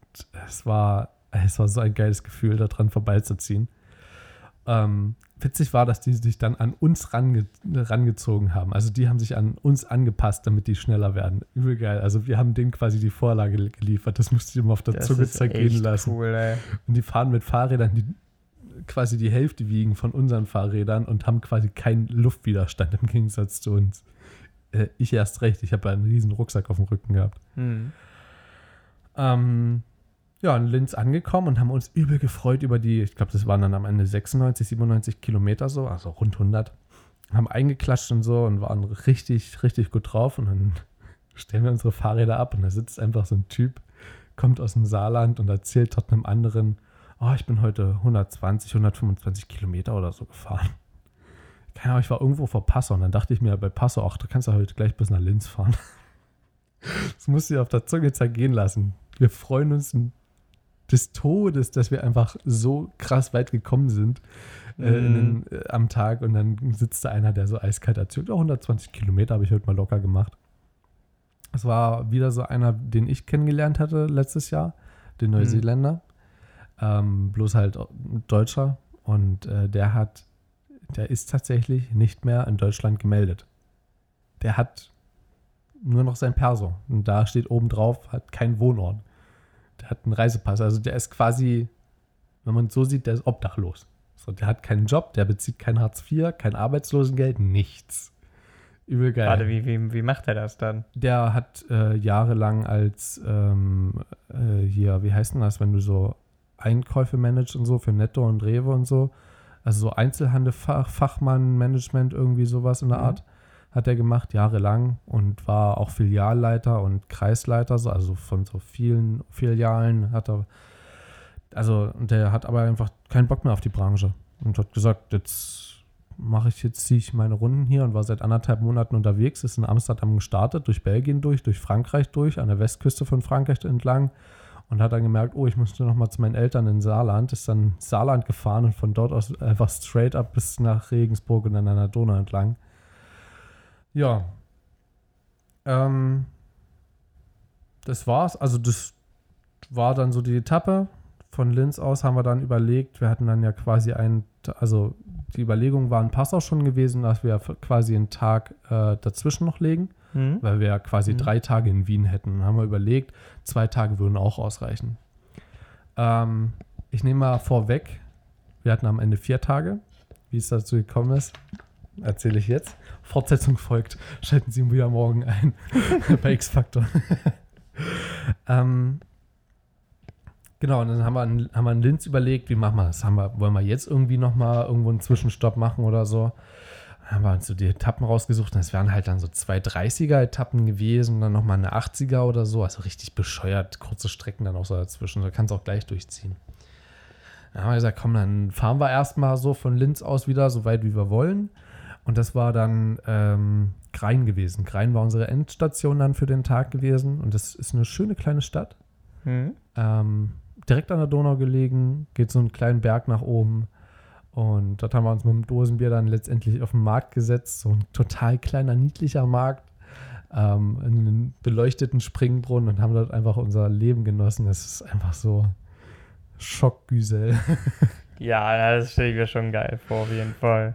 es war, Es war so ein geiles Gefühl, da dran vorbeizuziehen. Ähm, witzig war, dass die sich dann an uns range rangezogen haben. Also die haben sich an uns angepasst, damit die schneller werden. Übel geil. Also wir haben denen quasi die Vorlage geliefert. Das musste ich immer auf der Das Zunge zergehen lassen. Cool, ey. Und die fahren mit Fahrrädern, die quasi die Hälfte wiegen von unseren Fahrrädern und haben quasi keinen Luftwiderstand im Gegensatz zu uns. Äh, ich erst recht. Ich habe einen riesen Rucksack auf dem Rücken gehabt. Hm. Ähm, ja, in Linz angekommen und haben uns übel gefreut über die, ich glaube, das waren dann am Ende 96, 97 Kilometer so, also rund 100. Haben eingeklatscht und so und waren richtig, richtig gut drauf. Und dann stellen wir unsere Fahrräder ab und da sitzt einfach so ein Typ, kommt aus dem Saarland und erzählt dort einem anderen, oh, ich bin heute 120, 125 Kilometer oder so gefahren. Keine Ahnung, ich war irgendwo vor Passau und dann dachte ich mir bei Passau, ach, da kannst du heute gleich bis nach Linz fahren. Das musst du dir auf der Zunge zergehen lassen. Wir freuen uns des Todes, dass wir einfach so krass weit gekommen sind äh, Mhm. den, äh, am Tag und dann sitzt da einer, der so eiskalt erzählt, oh, 120 Kilometer habe ich heute mal locker gemacht. Es war wieder so einer, den ich kennengelernt hatte letztes Jahr, den Mhm. Ähm, bloß halt ein Deutscher und äh, der hat, der ist tatsächlich nicht mehr in Deutschland gemeldet. Der hat nur noch sein Perso und da steht oben drauf, hat keinen Wohnort. Der hat einen Reisepass, also der ist quasi, wenn man es so sieht, der ist obdachlos. So, der hat keinen Job, der bezieht kein Hartz IV, kein Arbeitslosengeld, nichts. Übel geil. Warte, wie, wie, wie macht er das dann? Der hat äh, jahrelang als ähm, äh, hier, wie heißt denn das, wenn du so Einkäufe managst und so für Netto und Rewe und so, also so Einzelhandel-Fachmann, Management, irgendwie sowas in der Mhm. Art, hat er gemacht, jahrelang und war auch Filialleiter und Kreisleiter, so, also von so vielen Filialen hat er, also und der hat aber einfach keinen Bock mehr auf die Branche und hat gesagt, jetzt mache ich jetzt, ziehe ich meine Runden hier und war seit anderthalb Monaten unterwegs, ist in Amsterdam gestartet, durch Belgien durch, durch Frankreich durch, an der Westküste von Frankreich entlang und hat dann gemerkt, oh, ich musste noch mal zu meinen Eltern in Saarland, ist dann Saarland gefahren und von dort aus einfach straight up bis nach Regensburg und dann an der Donau entlang. Ja. Ähm, das war's. Also das war dann so die Etappe. Von Linz aus haben wir dann überlegt, wir hatten dann ja quasi einen, also die Überlegung war in Passau schon gewesen, dass wir quasi einen Tag äh, dazwischen noch legen, Hm? weil wir ja quasi Mhm. drei Tage in Wien hätten. Dann haben wir überlegt, zwei Tage würden auch ausreichen. Ähm, ich nehme mal vorweg, wir hatten am Ende vier Tage. Wie es dazu gekommen ist, erzähle ich jetzt. Fortsetzung folgt. Schalten Sie wieder morgen ein bei X-Factor. ähm, genau, und dann haben wir, in, haben wir in Linz überlegt, wie machen wir das? Haben wir, wollen wir jetzt irgendwie nochmal irgendwo einen Zwischenstopp machen oder so? Haben wir uns so die Etappen rausgesucht und es wären halt dann so zwei 30er-Etappen gewesen, dann nochmal eine 80er oder so. Also richtig bescheuert, kurze Strecken dann auch so dazwischen. Da kannst du auch gleich durchziehen. Dann haben wir gesagt, komm, dann fahren wir erstmal so von Linz aus wieder, so weit wie wir wollen. Und das war dann ähm, Grein gewesen. Grein war unsere Endstation dann für den Tag gewesen. Und das ist eine schöne kleine Stadt. Hm? Ähm, direkt an der Donau gelegen, geht so einen kleinen Berg nach oben. Und dort haben wir uns mit dem Dosenbier dann letztendlich auf den Markt gesetzt. So ein total kleiner, niedlicher Markt. Ähm, in einen beleuchteten Springbrunnen und haben dort einfach unser Leben genossen. Das ist einfach so Schockgüsel. Ja, das stelle ich mir schon geil vor, auf jeden Fall.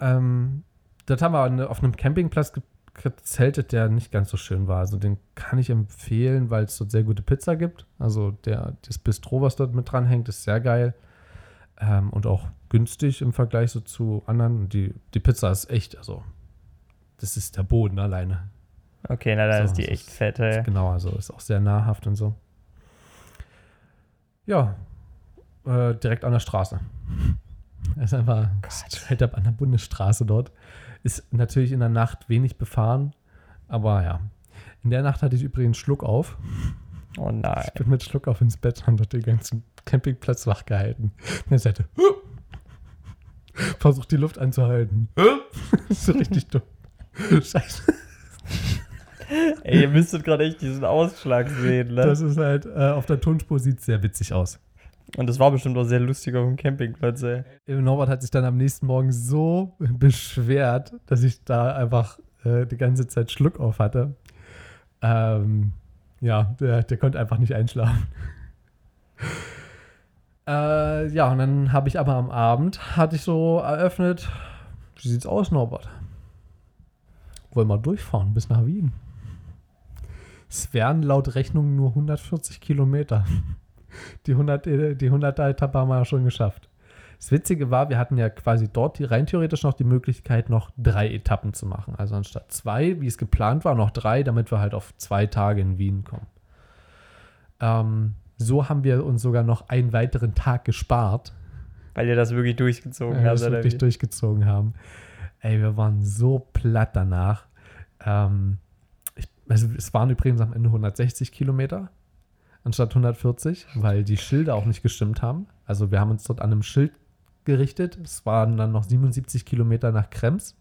Ähm, dort haben wir auf einem Campingplatz ge- gezeltet, der nicht ganz so schön war. Also den kann ich empfehlen, weil es dort sehr gute Pizza gibt. Also der, das Bistro, was dort mit dran hängt, ist sehr geil. Ähm, und auch günstig im Vergleich so zu anderen. Die, die Pizza ist echt, also das ist der Boden alleine. Okay, na, dann So, ist die echt ist- fett, ey. Genau, also ist auch sehr nahrhaft und so. Ja, äh, direkt an der Straße. Ist einfach straight up an der Bundesstraße dort. Ist natürlich in der Nacht wenig befahren, aber ja. In der Nacht hatte ich übrigens Schluck auf. Oh nein. Ich bin mit Schluck auf ins Bett und dort den ganzen Campingplatz wach gehalten. An der Seite. Versucht die Luft anzuhalten. so richtig dumm. Scheiße. Ey, ihr müsstet gerade echt diesen Ausschlag sehen, ne? Das ist halt, äh, auf der Tonspur sieht es sehr witzig aus. Und das war bestimmt auch sehr lustig auf dem Campingplatz, ey. Norbert hat sich dann am nächsten Morgen so beschwert, dass ich da einfach äh, die ganze Zeit Schluck auf hatte. Ähm, ja, der, der konnte einfach nicht einschlafen. Äh, ja, und dann habe ich aber am Abend, hatte ich so eröffnet, wie sieht's aus, Norbert? Wollen wir durchfahren bis nach Wien? Es wären laut Rechnung nur 140 Kilometer. Die 100, äh, die 100er Etappe haben wir ja schon geschafft. Das Witzige war, wir hatten ja quasi dort die, rein theoretisch noch die Möglichkeit, noch drei Etappen zu machen. Also anstatt zwei, wie es geplant war, noch drei, damit wir halt auf zwei Tage in Wien kommen. Ähm, so haben wir uns sogar noch einen weiteren Tag gespart. Weil ihr das wirklich durchgezogen Weil wir habt, das oder wirklich wie? durchgezogen haben. Ey, wir waren so platt danach. Ähm, ich, also es waren übrigens am Ende 160 Kilometer anstatt 140, weil die Schilder auch nicht gestimmt haben. Also wir haben uns dort an einem Schild gerichtet. Es waren dann noch 77 Kilometer nach Krems.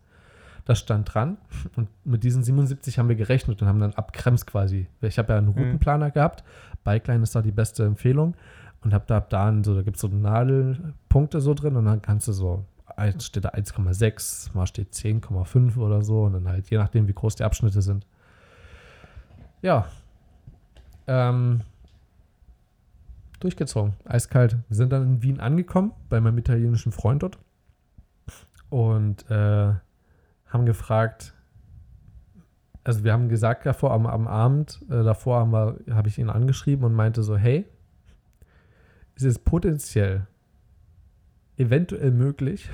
Das stand dran. Und mit diesen 77 haben wir gerechnet und haben dann ab Krems quasi. Ich habe ja einen Routenplaner gehabt. Bikeline ist da die beste Empfehlung. Und habe da ab da, so, da gibt es so Nadelpunkte so drin und dann kannst du so, steht da 1,6, mal steht 10,5 oder so. Und dann halt je nachdem, wie groß die Abschnitte sind. Ja. Ähm, durchgezogen. Eiskalt. Wir sind dann in Wien angekommen, bei meinem italienischen Freund dort. Und äh, haben gefragt, also wir haben gesagt davor, am, am Abend äh, davor habe ich ihn angeschrieben und meinte so, hey, ist es potenziell eventuell möglich,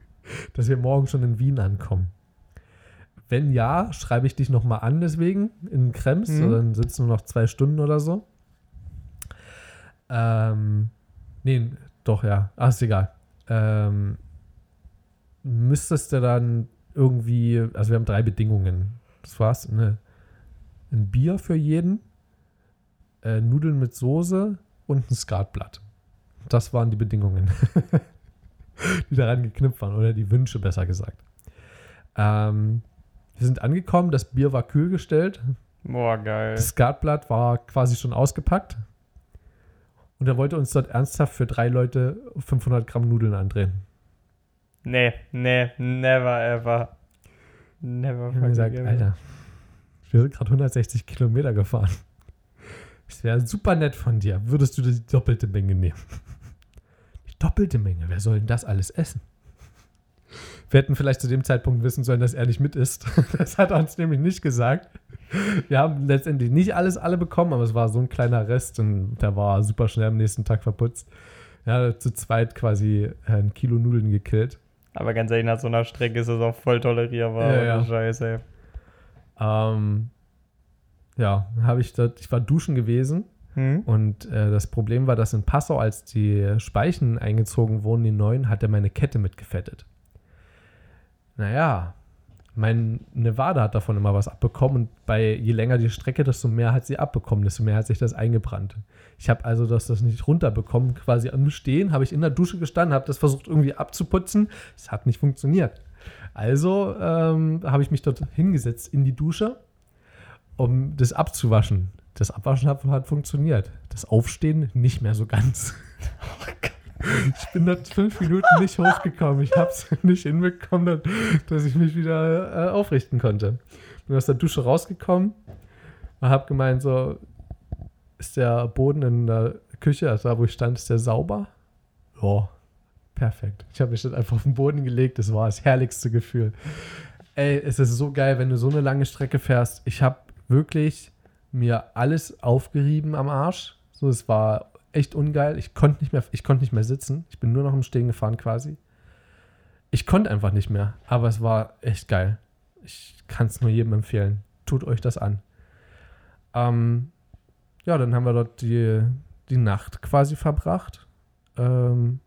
dass wir morgen schon in Wien ankommen? Wenn ja, schreibe ich dich nochmal an deswegen in Krems, Mhm. so, dann sitzen wir noch zwei Stunden oder so. Ähm, nee, doch, ja. Ach, ist egal. Ähm, müsstest du dann irgendwie, also wir haben drei Bedingungen. Das war's. Ne, ein Bier für jeden, äh, Nudeln mit Soße und ein Skatblatt. Das waren die Bedingungen, die daran geknüpft waren, oder die Wünsche besser gesagt. Ähm, wir sind angekommen, das Bier war kühl gestellt, Boah, geil. das Skatblatt war quasi schon ausgepackt. Und er wollte uns dort ernsthaft für drei Leute 500 Gramm Nudeln andrehen. Nee, nee, never ever. Never Ich habe gesagt, ever. Alter, wir sind gerade 160 Kilometer gefahren. Es wäre super nett von dir. Würdest du die doppelte Menge nehmen? Die doppelte Menge? Wer soll denn das alles essen? Wir hätten vielleicht zu dem Zeitpunkt wissen sollen, dass er nicht mit isst. Das hat er uns nämlich nicht gesagt. Wir haben letztendlich nicht alles alle bekommen, aber es war so ein kleiner Rest und der war super schnell am nächsten Tag verputzt. Ja, zu zweit quasi äh, ein Kilo Nudeln gekillt. Aber ganz ehrlich, nach so einer Strecke ist es auch voll tolerierbar. Ja, ja. Scheiße. Ähm, ja, habe ich dort, ich war duschen gewesen Hm? und äh, das Problem war, dass in Passau, als die Speichen eingezogen wurden, die neuen, hat er meine Kette mitgefettet. Naja, mein Nevada hat davon immer was abbekommen und bei je länger die Strecke, desto mehr hat sie abbekommen, desto mehr hat sich das eingebrannt. Ich habe also das, das nicht runterbekommen, quasi am Stehen, habe ich in der Dusche gestanden, habe das versucht irgendwie abzuputzen, es hat nicht funktioniert. Also ähm, habe ich mich dort hingesetzt in die Dusche, um das abzuwaschen. Das Abwaschen hat, hat funktioniert. Das Aufstehen nicht mehr so ganz. Ich bin dort fünf Minuten nicht hochgekommen. Ich habe es nicht hinbekommen, dass ich mich wieder äh, aufrichten konnte. Bin aus der Dusche rausgekommen und habe gemeint, so, ist der Boden in der Küche, also da, wo ich stand, ist der sauber? Ja, perfekt. Ich habe mich dann einfach auf den Boden gelegt. Das war das herrlichste Gefühl. Ey, es ist so geil, wenn du so eine lange Strecke fährst. Ich habe wirklich mir alles aufgerieben am Arsch. So, es war echt ungeil. Ich konnte nicht mehr, ich konnte nicht mehr sitzen. Ich bin nur noch im Stehen gefahren quasi. Ich konnte einfach nicht mehr, aber es war echt geil. Ich kann es nur jedem empfehlen. Tut euch das an. Ähm, ja, dann haben wir dort die, die Nacht quasi verbracht ähm,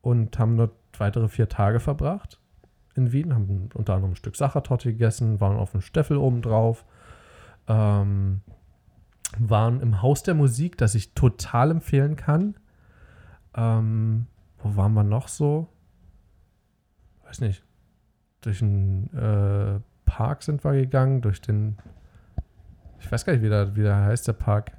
und haben dort weitere vier Tage verbracht in Wien, haben unter anderem ein Stück Sachertorte gegessen, waren auf dem Steffel oben drauf, ähm, waren im Haus der Musik, das ich total empfehlen kann. Ähm, wo waren wir noch so? Weiß nicht. Durch den äh, Park sind wir gegangen, durch den, ich weiß gar nicht, wie der, wie der heißt, der Park.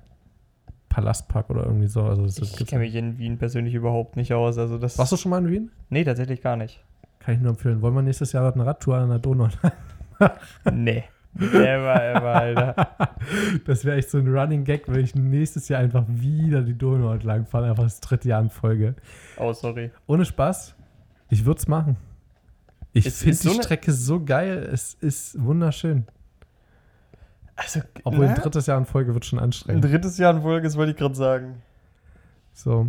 Palastpark oder irgendwie so. Also das Ich gibt's- kenne mich in Wien persönlich überhaupt nicht aus. Also das. Warst du schon mal in Wien? Nee, tatsächlich gar nicht. Kann ich nur empfehlen. Wollen wir nächstes Jahr dort eine Radtour an der Donau? nee. Ever, ever, Alter. Das wäre echt so ein Running Gag, wenn ich nächstes Jahr einfach wieder die Donau entlang fahre, einfach das dritte Jahr in Folge. Oh, sorry. Ohne Spaß, ich würde es machen. Ich finde die so eine- Strecke so geil, es ist wunderschön. Also, Obwohl ein drittes Jahr in Folge wird schon ein anstrengend. drittes Jahr in Folge, das wollte ich gerade sagen. So.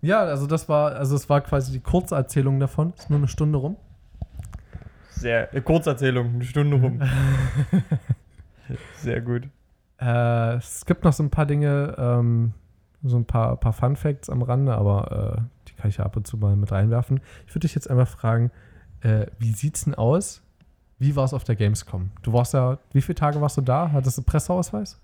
Ja, also das war, also es war quasi die Kurzerzählung davon. Ist nur eine Stunde rum. Sehr, äh, Kurzerzählung, eine Stunde rum. Sehr gut. Äh, es gibt noch so ein paar Dinge, ähm, so ein paar, paar Fun Facts am Rande, aber äh, die kann ich ja ab und zu mal mit reinwerfen. Ich würde dich jetzt einmal fragen, äh, wie sieht's denn aus? Wie war es auf der Gamescom? Du warst ja, wie viele Tage warst du da? Hattest du Presseausweis?